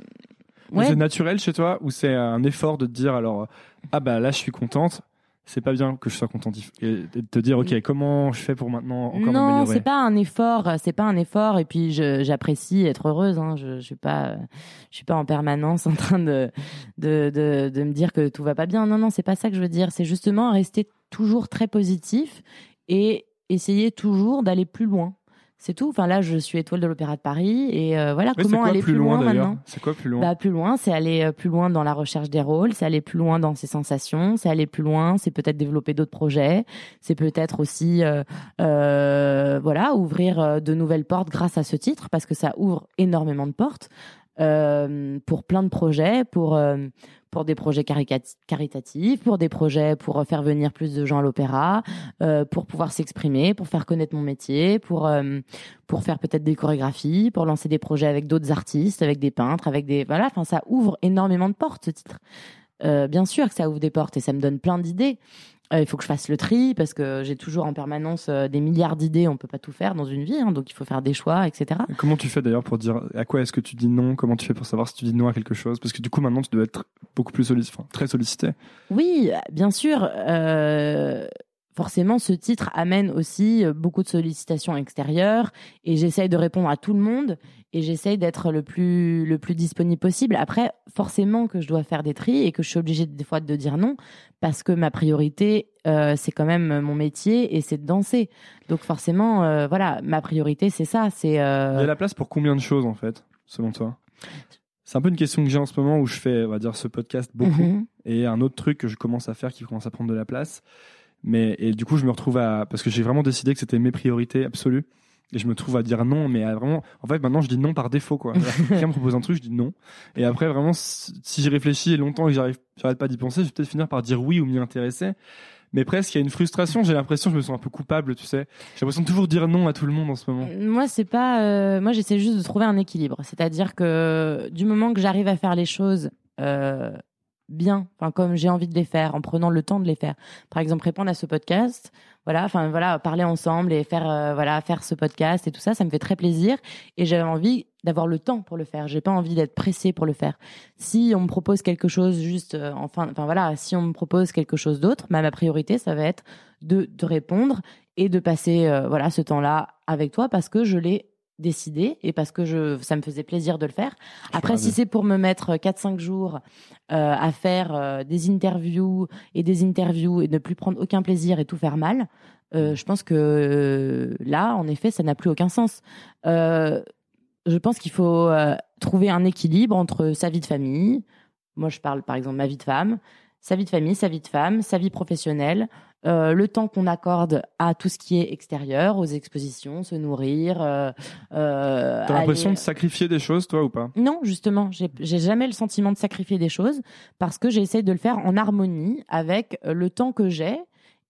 C'est naturel chez toi ou c'est un effort de te dire alors ah bah là je suis contente, c'est pas bien que je sois contente et de te dire ok comment je fais pour maintenant encore non, c'est pas un effort, c'est pas un effort. Et puis j'apprécie être heureuse. Hein. Je, je suis pas, je suis pas en permanence en train de, de de de me dire que tout va pas bien. Non, non, c'est pas ça que je veux dire. C'est justement rester toujours très positif et essayer toujours d'aller plus loin. C'est tout. Enfin là, je suis étoile de l'Opéra de Paris et euh, voilà comment quoi aller plus loin, maintenant. C'est quoi plus loin Bah, plus loin, c'est aller euh, plus loin dans la recherche des rôles, c'est aller plus loin dans ses sensations, c'est aller plus loin, c'est peut-être développer d'autres projets, c'est peut-être aussi euh, euh, voilà ouvrir euh, de nouvelles portes grâce à ce titre parce que ça ouvre énormément de portes euh, pour plein de projets, pour euh, pour des projets caritatifs, pour des projets pour euh, faire venir plus de gens à l'opéra, euh, pour pouvoir s'exprimer, pour faire connaître mon métier, pour euh, pour faire peut-être des chorégraphies, pour lancer des projets avec d'autres artistes, avec des peintres, avec des voilà. Enfin, ça ouvre énormément de portes ce titre. Bien sûr que ça ouvre des portes et ça me donne plein d'idées. Euh, il faut que je fasse le tri parce que j'ai toujours en permanence euh, des milliards d'idées. On peut pas tout faire dans une vie, hein, donc il faut faire des choix, etc. Comment tu fais d'ailleurs pour dire à quoi est-ce que tu dis non? Comment tu fais pour savoir si tu dis non à quelque chose? Parce que du coup maintenant tu dois être beaucoup plus sollicité, enfin, très sollicité. Oui, bien sûr. euh, forcément, ce titre amène aussi euh, beaucoup de sollicitations extérieures et j'essaye de répondre à tout le monde et j'essaye d'être le plus, le plus disponible possible. Après, forcément que je dois faire des tris et que je suis obligée des fois de dire non parce que ma priorité, euh, c'est quand même mon métier et c'est de danser. Donc forcément, euh, voilà, ma priorité, c'est ça. C'est Il y a la place pour combien de choses en fait, selon toi? C'est un peu une question que j'ai en ce moment où je fais, on va dire, ce podcast beaucoup mhm. et un autre truc que je commence à faire qui commence à prendre de la place. Mais et du coup, je me retrouve à parce que j'ai vraiment décidé que c'était mes priorités absolues. Et je me trouve à dire non, mais à vraiment, en fait, maintenant, je dis non par défaut, quoi. Quelqu'un me propose un truc, je dis non. Et après, vraiment, si j'y réfléchis longtemps et que j'arrive, j'arrête pas d'y penser, je vais peut-être finir par dire oui ou m'y intéresser. Mais presque, il y a une frustration. J'ai l'impression, que je me sens un peu coupable, tu sais. J'ai l'impression de toujours dire non à tout le monde en ce moment. Moi, c'est pas. euh, moi, j'essaie juste de trouver un équilibre. C'est-à-dire que du moment que j'arrive à faire les choses euh, bien, enfin comme j'ai envie de les faire, en prenant le temps de les faire. Par exemple, répondre à ce podcast, voilà, enfin voilà, parler ensemble et faire euh, voilà faire ce podcast et tout ça, ça me fait très plaisir. Et j'avais envie d'avoir le temps pour le faire. J'ai pas envie d'être pressée pour le faire. Si on me propose quelque chose juste, euh, enfin, enfin voilà, si on me propose quelque chose d'autre, bah, ma priorité, ça va être de, de répondre et de passer euh, voilà ce temps-là avec toi parce que je l'ai décidé et parce que je ça me faisait plaisir de le faire. Après si c'est pour me mettre 4 5 jours euh, à faire euh, des interviews et des interviews et ne plus prendre aucun plaisir et tout faire mal, euh, je pense que euh, là en effet ça n'a plus aucun sens. Euh, je pense qu'il faut euh, trouver un équilibre entre sa vie de famille, moi je parle par exemple ma vie de femme, sa vie de famille, sa vie de femme, sa vie professionnelle, euh, le temps qu'on accorde à tout ce qui est extérieur, aux expositions, se nourrir. Euh, euh, T'as l'impression aller- de sacrifier des choses, toi, ou pas? Non, justement, j'ai jamais le sentiment de sacrifier des choses parce que j'essaie de le faire en harmonie avec le temps que j'ai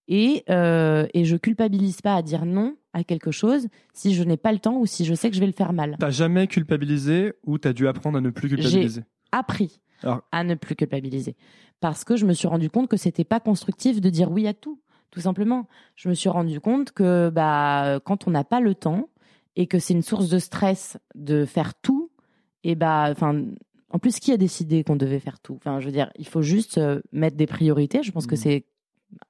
et et je culpabilise pas à dire non à quelque chose si je n'ai pas le temps ou si je sais que je vais le faire mal. T'as jamais culpabilisé ou t'as dû apprendre à ne plus culpabiliser? Appris Alors- à ne plus culpabiliser parce que je me suis rendu compte que c'était pas constructif de dire oui à tout. Tout simplement, je me suis rendu compte que bah quand on n'a pas le temps et que c'est une source de stress de faire tout, et bah enfin en plus qui a décidé qu'on devait faire tout? Enfin, je veux dire, il faut juste euh, mettre des priorités. Je pense que Mhm. c'est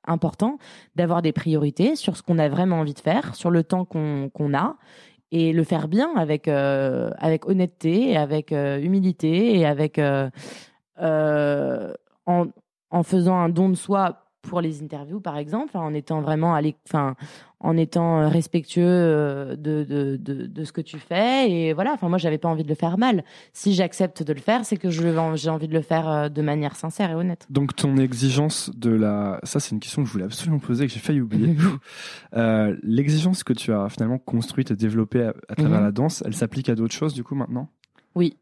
important d'avoir des priorités sur ce qu'on a vraiment envie de faire, sur le temps qu'on qu'on a et le faire bien avec euh, avec honnêteté, et avec euh, humilité et avec euh, en, en faisant un don de soi pour les interviews par exemple, en étant vraiment à enfin en étant euh, respectueux euh, de, de, de, de ce que tu fais et voilà enfin moi j'avais pas envie de le faire mal si j'accepte de le faire c'est que j'ai envie de le faire euh, de manière sincère et honnête Donc ton exigence de la... Ça, c'est une question que je voulais absolument poser et que j'ai failli oublier. Euh, L'exigence que tu as finalement construite et développée à, à travers Mhm. la danse, elle s'applique à d'autres choses du coup maintenant? Oui.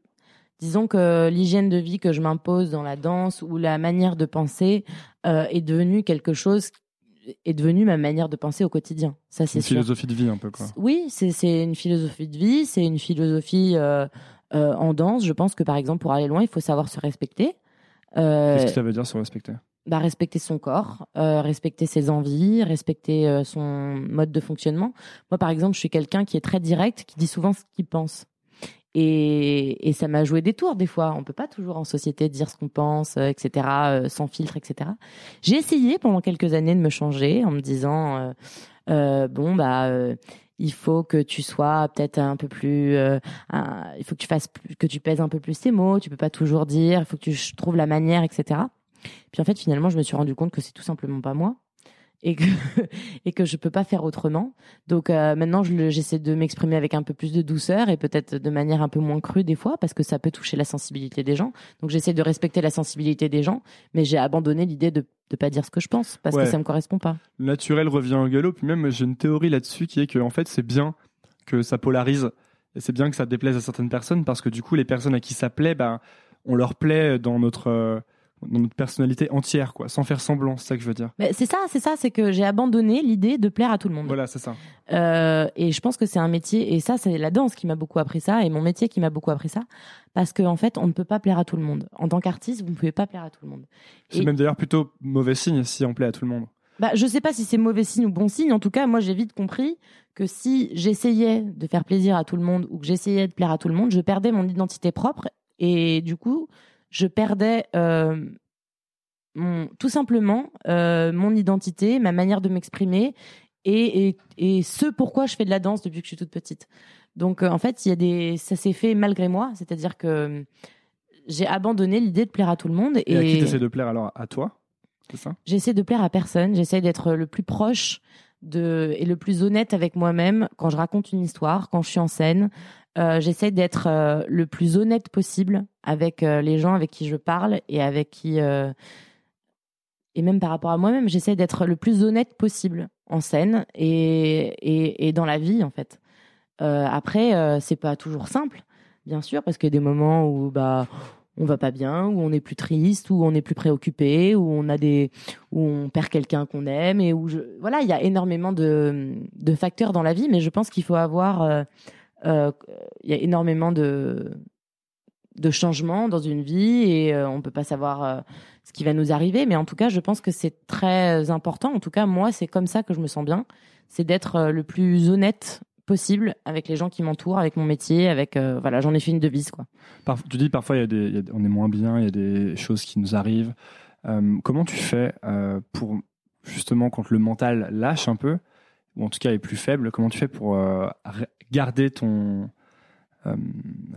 Disons que l'hygiène de vie que je m'impose dans la danse ou la manière de penser euh, est devenue quelque chose est devenue ma manière de penser au quotidien. Ça c'est Une sûr. philosophie de vie un peu quoi. Oui, c'est c'est une philosophie de vie, c'est une philosophie euh, euh, en danse. Je pense que par exemple pour aller loin, il faut savoir se respecter. Euh, Qu'est-ce que ça veut dire se respecter? Bah, respecter son corps, respecter ses envies, respecter son mode de fonctionnement. Moi, par exemple, je suis quelqu'un qui est très direct, qui dit souvent ce qu'il pense. Et, ça m'a joué des tours des fois. On peut pas toujours en société dire ce qu'on pense, euh, etc., euh, sans filtre, etc. J'ai essayé pendant quelques années de me changer en me disant euh, bon bah il faut que tu sois peut-être un peu plus, il faut que tu fasses, que tu pèses un peu plus tes mots. Tu peux pas toujours dire. Il faut que tu trouves la manière, etc. Puis en fait, finalement, je me suis rendu compte que c'est tout simplement pas moi et que et que je peux pas faire autrement. Donc euh, maintenant, je j'essaie de m'exprimer avec un peu plus de douceur et peut-être de manière un peu moins crue des fois parce que ça peut toucher la sensibilité des gens. Donc j'essaie de respecter la sensibilité des gens, mais j'ai abandonné l'idée de de pas dire ce que je pense parce Ouais. que ça me correspond pas. Naturel revient au galop. Puis même, j'ai une théorie là-dessus qui est que en fait, c'est bien que ça polarise. Et c'est bien que ça déplaise à certaines personnes parce que du coup, les personnes à qui ça plaît, ben, on leur plaît dans notre, euh, dans notre personnalité entière, quoi, sans faire semblant. C'est ça que je veux dire. Mais c'est ça, c'est ça, c'est que j'ai abandonné l'idée de plaire à tout le monde. Voilà, c'est ça. Euh, et je pense que c'est un métier, et ça, c'est la danse qui m'a beaucoup appris ça, et mon métier qui m'a beaucoup appris ça, parce qu'en en fait, on ne peut pas plaire à tout le monde. En tant qu'artiste, vous ne pouvez pas plaire à tout le monde. C'est Et- même d'ailleurs plutôt mauvais signe si on plaît à tout le monde. Bah, je sais pas si c'est mauvais signe ou bon signe. En tout cas, moi, j'ai vite compris que si j'essayais de faire plaisir à tout le monde ou que j'essayais de plaire à tout le monde, je perdais mon identité propre et du coup, je perdais euh, mon, tout simplement euh, mon identité, ma manière de m'exprimer et, et, et ce pourquoi je fais de la danse depuis que je suis toute petite. Donc, euh, en fait, il y a des, ça s'est fait malgré moi, c'est-à-dire que j'ai abandonné l'idée de plaire à tout le monde Et, à qui t'essaies de plaire alors? À toi? C'est ça? J'essaie de plaire à personne. J'essaie d'être le plus proche de et le plus honnête avec moi-même quand je raconte une histoire, quand je suis en scène. Euh, J'essaie d'être euh, le plus honnête possible avec euh, les gens avec qui je parle et avec qui et même par rapport à moi-même. J'essaie d'être le plus honnête possible en scène et et, dans la vie en fait. Après, c'est pas toujours simple, bien sûr, parce qu'il y a des moments où bah on va pas bien, où on est plus triste, où on est plus préoccupé, où on a des, où on perd quelqu'un qu'on aime et où voilà, il y a énormément de, de facteurs dans la vie, mais je pense qu'il faut avoir, il y a énormément de, de changements dans une vie et euh, on peut pas savoir euh, ce qui va nous arriver, mais en tout cas, je pense que c'est très important. En tout cas, moi, c'est comme ça que je me sens bien, c'est d'être euh, le plus honnête possible avec les gens qui m'entourent, avec mon métier, avec euh, voilà, j'en ai fait une devise quoi. Tu dis parfois il y a des, on est moins bien, il y a des choses qui nous arrivent. Euh, comment tu fais euh, pour justement quand le mental lâche un peu, ou en tout cas est plus faible, comment tu fais pour euh, garder ton euh,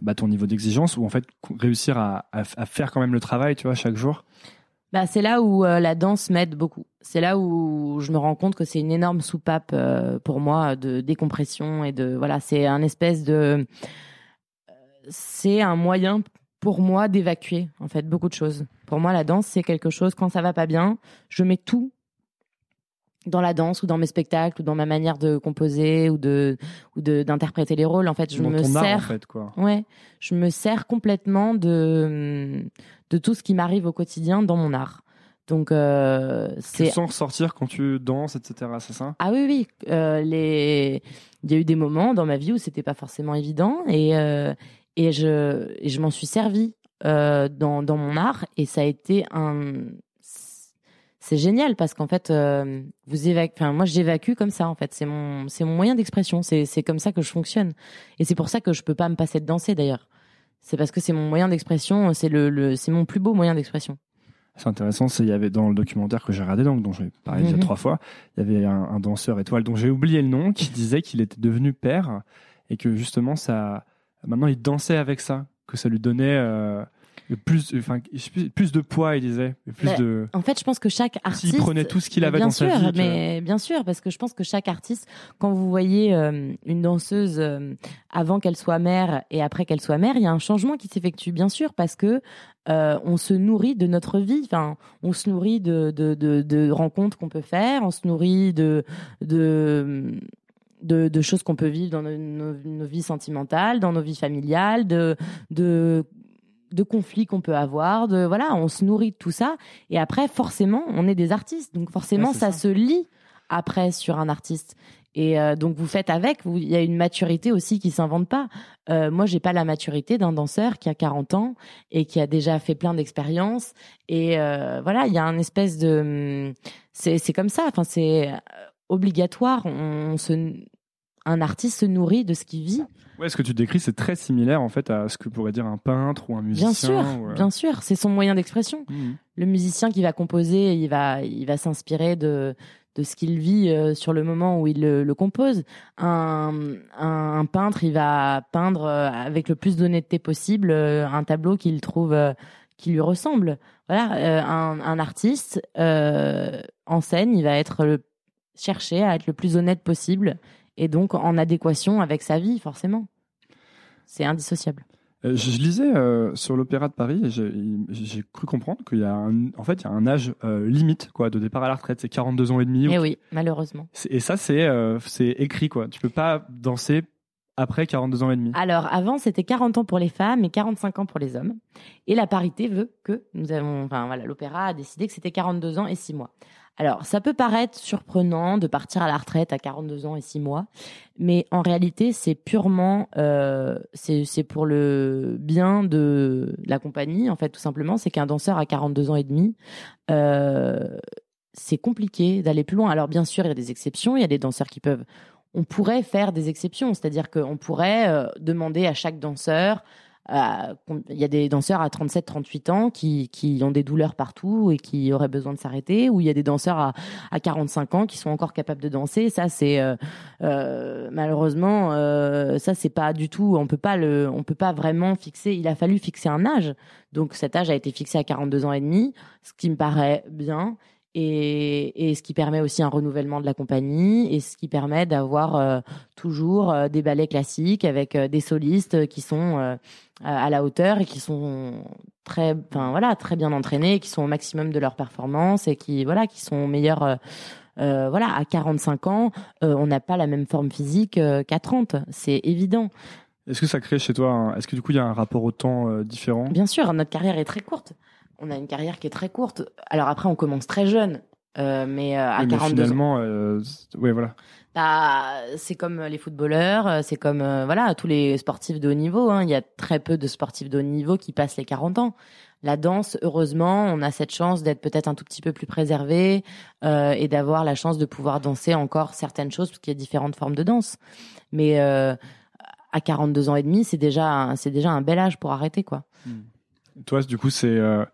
bah, ton niveau d'exigence ou en fait réussir à, à faire quand même le travail, tu vois, chaque jour? Bah, c'est là où euh, la danse m'aide beaucoup. C'est là où je me rends compte que c'est une énorme soupape euh, pour moi de décompression et de voilà, c'est un espèce de c'est un moyen pour moi d'évacuer en fait beaucoup de choses. Pour moi, la danse c'est quelque chose quand ça va pas bien, je mets tout dans la danse ou dans mes spectacles ou dans ma manière de composer ou de ou de d'interpréter les rôles. En fait, je dans me art, sers en fait quoi. Ouais, je me sers complètement de de tout ce qui m'arrive au quotidien dans mon art. Donc euh, c'est sens ressortir quand tu danses, etc. C'est ça? Ah oui oui, euh, les il y a eu des moments dans ma vie où c'était pas forcément évident et euh, et je et je m'en suis servi euh, dans dans mon art et ça a été un c'est génial parce qu'en fait euh, vous enfin moi j'évacue comme ça en fait. C'est mon c'est mon moyen d'expression. C'est c'est comme ça que je fonctionne. Et c'est pour ça que je peux pas me passer de danser d'ailleurs. C'est parce que c'est mon moyen d'expression c'est le, le c'est mon plus beau moyen d'expression. C'est intéressant, c'est il y avait dans le documentaire que j'ai regardé, donc dont j'ai parlé déjà Mhm. trois fois, il y avait un, un danseur étoile dont j'ai oublié le nom qui disait qu'il était devenu père et que justement ça, maintenant il dansait avec ça, que ça lui donnait euh, plus, enfin plus, de poids, il disait, plus Mais de. En fait, je pense que chaque artiste. S'il prenait tout ce qu'il avait bien dans sa vie, Mais bien sûr, parce que je pense que chaque artiste, quand vous voyez euh, une danseuse euh, avant qu'elle soit mère et après qu'elle soit mère, il y a un changement qui s'effectue, bien sûr, parce que euh, on se nourrit de notre vie. Enfin, on se nourrit de, de, de, de rencontres qu'on peut faire, on se nourrit de, de de, de choses qu'on peut vivre dans nos, nos- nos vies sentimentales, dans nos vies familiales, de, de, de conflits qu'on peut avoir, de voilà, on se nourrit de tout ça. Et après, forcément, on est des artistes, donc forcément, Ouais, ça, ça. se lie après sur un artiste. Et euh, donc vous faites avec, il y a une maturité aussi qui s'invente pas. Euh, moi, j'ai pas la maturité d'un danseur qui a 40 ans et qui a déjà fait plein d'expériences. Et euh, voilà, il y a un espèce de, c'est c'est comme ça. Enfin, c'est euh, obligatoire. On se, un artiste se nourrit de ce qu'il vit. Ouais, ce que tu décris, c'est très similaire en fait à ce que pourrait dire un peintre ou un musicien. Bien sûr, ou, euh, bien sûr, c'est son moyen d'expression. Mhm. Le musicien qui va composer, il va, il va s'inspirer de de ce qu'il vit euh, sur le moment où il le, le compose. Un, un, un peintre, il va peindre euh, avec le plus d'honnêteté possible un tableau qu'il trouve qui lui ressemble. Voilà, un, un artiste euh, en scène, il va être le chercher à être le plus honnête possible et donc en adéquation avec sa vie, forcément. C'est indissociable. Euh, Je, lisais euh, sur l'Opéra de Paris et j'ai cru comprendre qu'il y a un, en fait, il y a un âge euh, limite quoi de départ à la retraite, c'est 42 ans et demi. Et Eh oui, malheureusement. Et ça, c'est c'est écrit quoi. Tu peux pas danser après 42 ans et demi. Alors, avant, c'était 40 ans pour les femmes et 45 ans pour les hommes. Et la parité veut que nous avons, enfin voilà, l'opéra a décidé que c'était 42 ans et 6 mois. Alors, ça peut paraître surprenant de partir à la retraite à 42 ans et 6 mois, mais en réalité, c'est purement, euh, c'est pour le bien de la compagnie, en fait, tout simplement. C'est qu'un danseur à 42 ans et demi, euh, c'est compliqué d'aller plus loin. Alors, bien sûr, il y a des exceptions. Il y a des danseurs qui peuvent on pourrait faire des exceptions, c'est-à-dire qu'on pourrait euh, demander à chaque danseur, il y a des danseurs à 37-38 ans qui, qui ont des douleurs partout et qui auraient besoin de s'arrêter, ou il y a des danseurs à, à 45 ans qui sont encore capables de danser. Ça, c'est euh, euh, malheureusement, euh, ça c'est pas du tout. On peut pas le, on peut pas vraiment fixer. Il a fallu fixer un âge, donc cet âge a été fixé à 42 ans et demi, ce qui me paraît bien et, et ce qui permet aussi un renouvellement de la compagnie et ce qui permet d'avoir euh, toujours euh, des ballets classiques avec euh, des solistes qui sont à la hauteur et qui sont très enfin voilà très bien entraînés qui sont au maximum de leur performance et qui voilà qui sont meilleurs euh, voilà à 45 ans on n'a pas la même forme physique qu'à 30 c'est évident Est-ce que ça crée chez toi un- Est-ce que du coup il y a un rapport au temps différent? Bien sûr, notre carrière est très courte. On a une carrière qui est très courte. Alors après, on commence très jeune, euh, mais euh, à Oui, mais 42 ans. finalement, euh, c'est- ouais voilà. Bah, c'est comme les footballeurs, euh, c'est comme euh, voilà tous les sportifs de haut niveau. hein. Il y a très peu de sportifs de haut niveau qui passent les 40 ans. La danse, heureusement, on a cette chance d'être peut-être un tout petit peu plus préservé euh, et d'avoir la chance de pouvoir danser encore certaines choses parce qu'il y a différentes formes de danse. Mais euh, à 42 ans et demi, c'est déjà un- c'est déjà un bel âge pour arrêter quoi. Toi, du coup, c'est euh,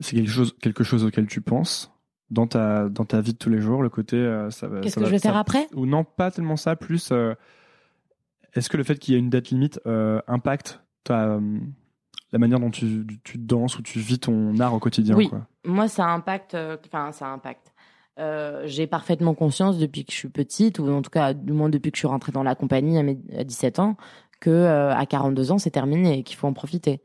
c'est quelque chose quelque chose auquel tu penses dans ta dans ta vie de tous les jours, le côté euh, ça va. Qu'est-ce que va- je vais ça- faire après? Ou non, pas tellement ça. Plus, euh, est-ce que le fait qu'il y ait une date limite euh, impacte ta la manière dont tu, tu danses ou tu vis ton art au quotidien Oui. quoi? Moi, ça impacte. Enfin, ça impacte. Euh, j'ai parfaitement conscience depuis que je suis petite, ou en tout cas, du moins depuis que je suis rentrée dans la compagnie à, mes, à 17 ans, que euh, à 42 ans, c'est terminé et qu'il faut en profiter.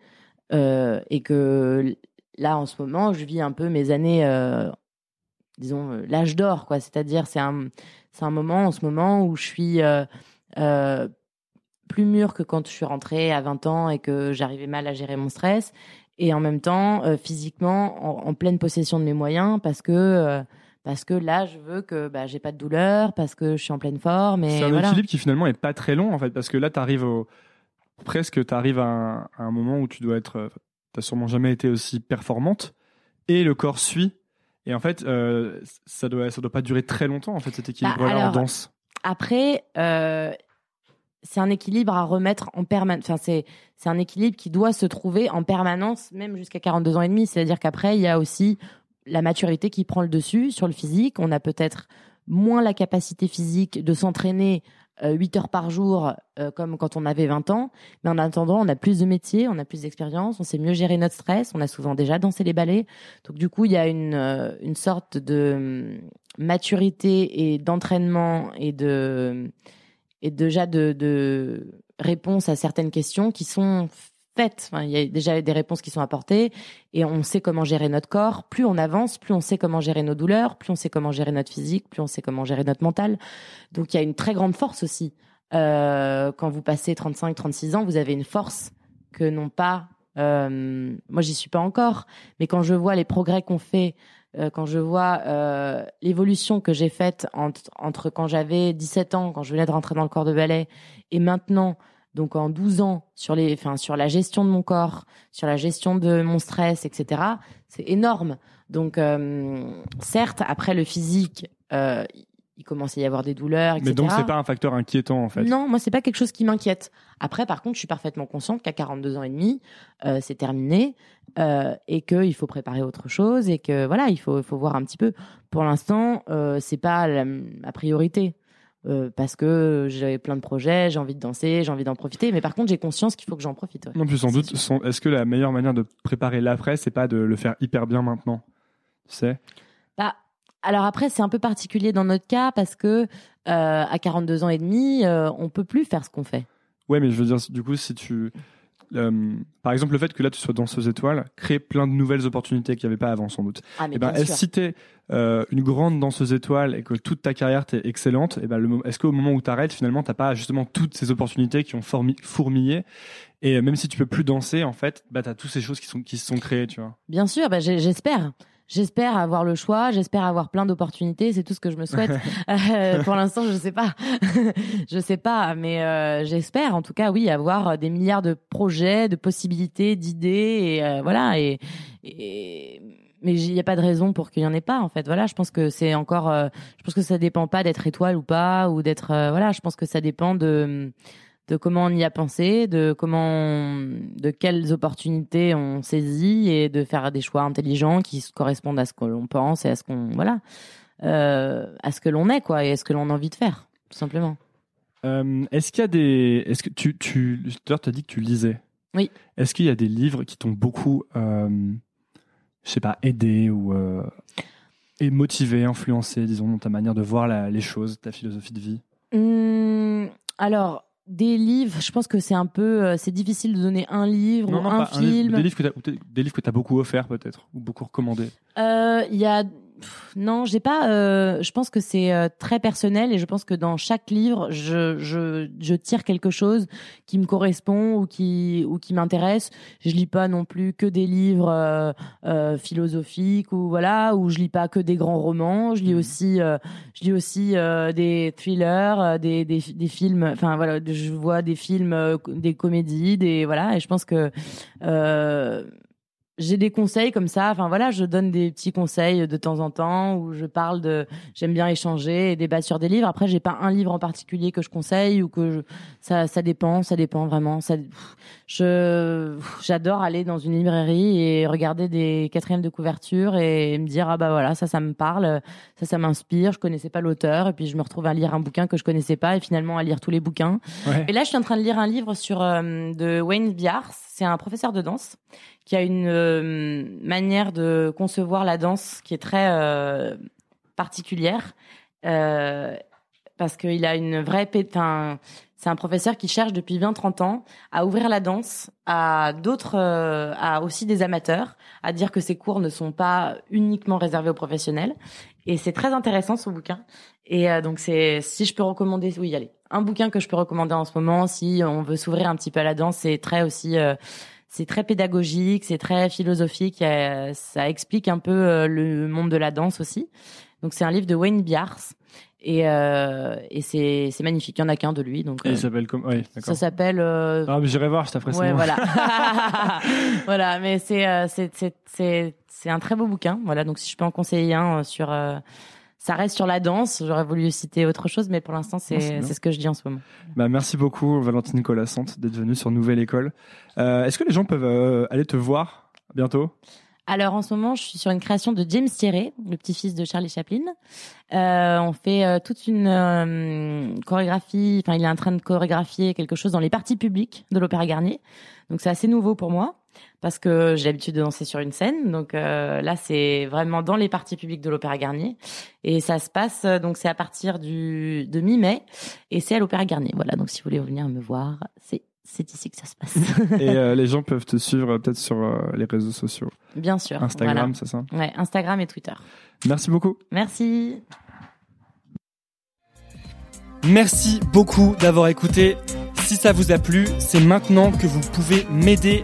Euh, et que là, en ce moment, je vis un peu mes années, euh, disons, euh, l'âge d'or, quoi. C'est-à-dire, c'est un, c'est un moment, en ce moment, où je suis euh, plus mûre que quand je suis rentrée à 20 ans et que j'arrivais mal à gérer mon stress et en même temps physiquement en, en pleine possession de mes moyens parce que parce que là je veux que bah, j'ai pas de douleur parce que je suis en pleine forme C'est un voilà. équilibre qui finalement est pas très long en fait parce que là tu arrives au presque tu arrives à, un, à un moment où tu dois être t'as sûrement jamais été aussi performante et le corps suit et en fait euh, ça doit ça doit pas durer très longtemps en fait cet équilibre là en Bah, alors, danse. Après, euh, c'est un équilibre à remettre en permanence. Enfin, c'est c'est un équilibre qui doit se trouver en permanence, même jusqu'à 42 ans et demi. C'est-à-dire qu'après, il y a aussi la maturité qui prend le dessus sur le physique. On a peut-être moins la capacité physique de s'entraîner 8 heures par jour, euh, comme quand on avait 20 ans. Mais en attendant, on a plus de métiers, on a plus d'expérience, on sait mieux gérer notre stress, on a souvent déjà dansé les ballets. Donc du coup, il y a une, euh, une sorte de hum, maturité et d'entraînement et de et déjà de, de réponses à certaines questions qui sont faites. Enfin, il y a déjà des réponses qui sont apportées et on sait comment gérer notre corps. Plus on avance, plus on sait comment gérer nos douleurs, plus on sait comment gérer notre physique, plus on sait comment gérer notre mental. Donc il y a une très grande force aussi. Euh, quand vous passez 35-36 ans, vous avez une force que n'ont pas. euh, moi, j'y suis pas encore, mais quand je vois les progrès qu'on fait euh, quand je vois l'évolution que j'ai faite entre quand j'avais 17 ans, quand je venais de rentrer dans le corps de ballet, et maintenant, donc en 12 ans, sur, les, enfin, sur la gestion de mon corps, sur la gestion de mon stress, etc., c'est énorme. Donc, euh, certes, après le physique, euh, il commence à y avoir des douleurs, etc. Mais donc, c'est pas un facteur inquiétant, en fait. Non, moi, c'est pas quelque chose qui m'inquiète. Après, par contre, je suis parfaitement consciente qu'à 42 ans et demi, euh, c'est terminé euh, et qu'il faut préparer autre chose et que voilà, il faut, faut voir un petit peu. Pour l'instant, euh, c'est pas la, ma priorité. Euh, parce que j'ai plein de projets, j'ai envie de danser, j'ai envie d'en profiter. Mais par contre, j'ai conscience qu'il faut que j'en profite. ouais. Non, plus sans doute, est-ce que la meilleure manière de préparer l'après, c'est pas de le faire hyper bien maintenant? Tu sais? Bah, alors après, c'est un peu particulier dans notre cas parce que euh, à 42 ans et demi, euh, on peut plus faire ce qu'on fait. Ouais, mais je veux dire, du coup, si tu. Euh, par exemple, le fait que là tu sois danseuse étoile crée plein de nouvelles opportunités qu'il n'y avait pas avant, sans doute. Ah, mais Eh ben, est-ce si tu es une grande danseuse étoile et que toute ta carrière t'est excellente, eh ben, est-ce qu'au moment où tu arrêtes, finalement, t'as pas justement toutes ces opportunités qui ont fourmillé? Et même si tu peux plus danser, en fait, bah, tu as toutes ces choses qui, sont, qui se sont créées, tu vois. Bien sûr, bah, j'espère. J'espère avoir le choix, j'espère avoir plein d'opportunités, c'est tout ce que je me souhaite. Euh, pour l'instant, je sais pas. je sais pas, mais euh, j'espère en tout cas oui avoir des milliards de projets, de possibilités, d'idées et euh, voilà et, et mais il n'y a pas de raison pour qu'il y en ait pas en fait. Voilà, je pense que c'est encore euh, je pense que ça dépend pas d'être étoile ou pas ou d'être euh, voilà, je pense que ça dépend de de comment on y a pensé, de comment, on- de quelles opportunités on saisit et de faire des choix intelligents qui correspondent à ce que l'on pense et à ce qu'on, voilà, euh, à ce que l'on est, quoi, et à ce que l'on a envie de faire, tout simplement. Euh, est-ce qu'il y a des. Est-ce que tu. tu tout à as dit que tu lisais. Oui. Est-ce qu'il y a des livres qui t'ont beaucoup. Euh, je sais pas, aidé ou. Et motivé, influencé, disons, dans ta manière de voir la- les choses, ta philosophie de vie? Hum, alors. Des livres, je pense que c'est un peu, euh, c'est difficile de donner un livre ou un un livre, film. des livres que tu as beaucoup offert, peut-être, ou beaucoup recommandé. Euh, Il y a non, j'ai pas. euh, je pense que c'est euh, très personnel et je pense que dans chaque livre, je, je, je tire quelque chose qui me correspond ou qui ou qui m'intéresse. Je lis pas non plus que des livres euh, philosophiques ou voilà, ou je lis pas que des grands romans. Je lis aussi, euh, je lis aussi des thrillers, des, des des films. Enfin voilà, je vois des films, des comédies, des voilà. Et je pense que j'ai des conseils comme ça. Enfin voilà, je donne des petits conseils de temps en temps où je parle de. J'aime bien échanger et débattre sur des livres. Après, j'ai pas un livre en particulier que je conseille ou que je... ça ça dépend, ça dépend vraiment. Ça, je j'adore aller dans une librairie et regarder des quatrièmes de couverture et me dire ah bah voilà ça ça me parle, ça ça m'inspire. Je connaissais pas l'auteur et puis je me retrouve à lire un bouquin que je connaissais pas et finalement à lire tous les bouquins. Ouais. Et là, je suis en train de lire un livre sur euh, de Wayne Biars. C'est un professeur de danse qui a une euh, manière de concevoir la danse qui est très euh, particulière. Euh, parce qu'il a une vraie pét- un- c'est un professeur qui cherche depuis 20-30 ans à ouvrir la danse à d'autres, à aussi des amateurs, à dire que ces cours ne sont pas uniquement réservés aux professionnels. Et c'est très intéressant ce bouquin. Et euh, donc c'est, si je peux recommander, oui, allez, un bouquin que je peux recommander en ce moment, si on veut s'ouvrir un petit peu à la danse, c'est très aussi, euh, c'est très pédagogique, c'est très philosophique, euh, ça explique un peu euh, le monde de la danse aussi. Donc c'est un livre de Wayne Biars. Et, euh, et c'est, c'est magnifique. Il y en a qu'un de lui. Donc, Et il s'appelle comme. Oui, ça s'appelle. euh, Ah, mais j'irai voir, je t'apprécie. Ouais, voilà. voilà, mais c'est euh, c'est c'est c'est c'est un très beau bouquin. Voilà, donc si je peux en conseiller un sur euh, ça reste sur la danse, j'aurais voulu citer autre chose mais pour l'instant c'est ce que je dis en ce moment. Bah, merci beaucoup, Valentine Colassante, d'être venue sur Nouvelle École. Euh, Est-ce que les gens peuvent euh, aller te voir bientôt? Alors en ce moment, je suis sur une création de James Thierry, le petit-fils de Charlie Chaplin. Euh, on fait euh, toute une euh, chorégraphie, enfin il est en train de chorégraphier quelque chose dans les parties publiques de l'Opéra Garnier. Donc c'est assez nouveau pour moi parce que j'ai l'habitude de danser sur une scène. Donc euh, là, c'est vraiment dans les parties publiques de l'Opéra Garnier et ça se passe euh, donc c'est à partir du de mi-mai et c'est à l'Opéra Garnier. Voilà, donc si vous voulez venir me voir, c'est c'est ici que ça se passe. Et euh, les gens peuvent te suivre euh, peut-être sur euh, les réseaux sociaux. Bien sûr. Instagram, voilà. c'est ça? Ouais, Instagram et Twitter. Merci beaucoup. Merci. Merci beaucoup d'avoir écouté. Si ça vous a plu, c'est maintenant que vous pouvez m'aider.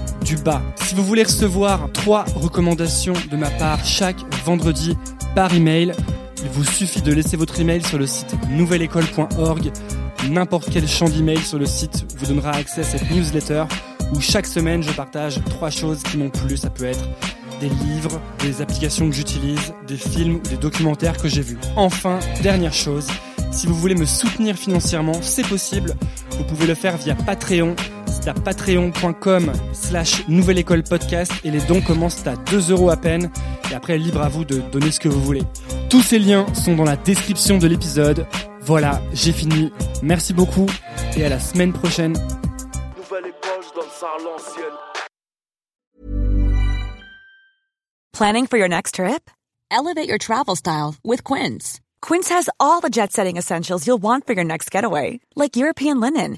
du bas. Si vous voulez recevoir trois recommandations de ma part chaque vendredi par email, il vous suffit de laisser votre email sur le site nouvelleécole.org. N'importe quel champ d'email sur le site vous donnera accès à cette newsletter où chaque semaine je partage trois choses qui m'ont plu. Ça peut être des livres, des applications que j'utilise, des films ou des documentaires que j'ai vus. Enfin, dernière chose, si vous voulez me soutenir financièrement, c'est possible. Vous pouvez le faire via Patreon. C'est à patreon.com slash nouvelle école podcast et les dons commencent à 2 euros à peine. Et après, libre à vous de donner ce que vous voulez. Tous ces liens sont dans la description de l'épisode. Voilà, j'ai fini. Merci beaucoup et à la semaine prochaine. Planning for your next trip? Elevate your travel style with Quince. Quince has all the jet setting essentials you'll want for your next getaway, like European linen,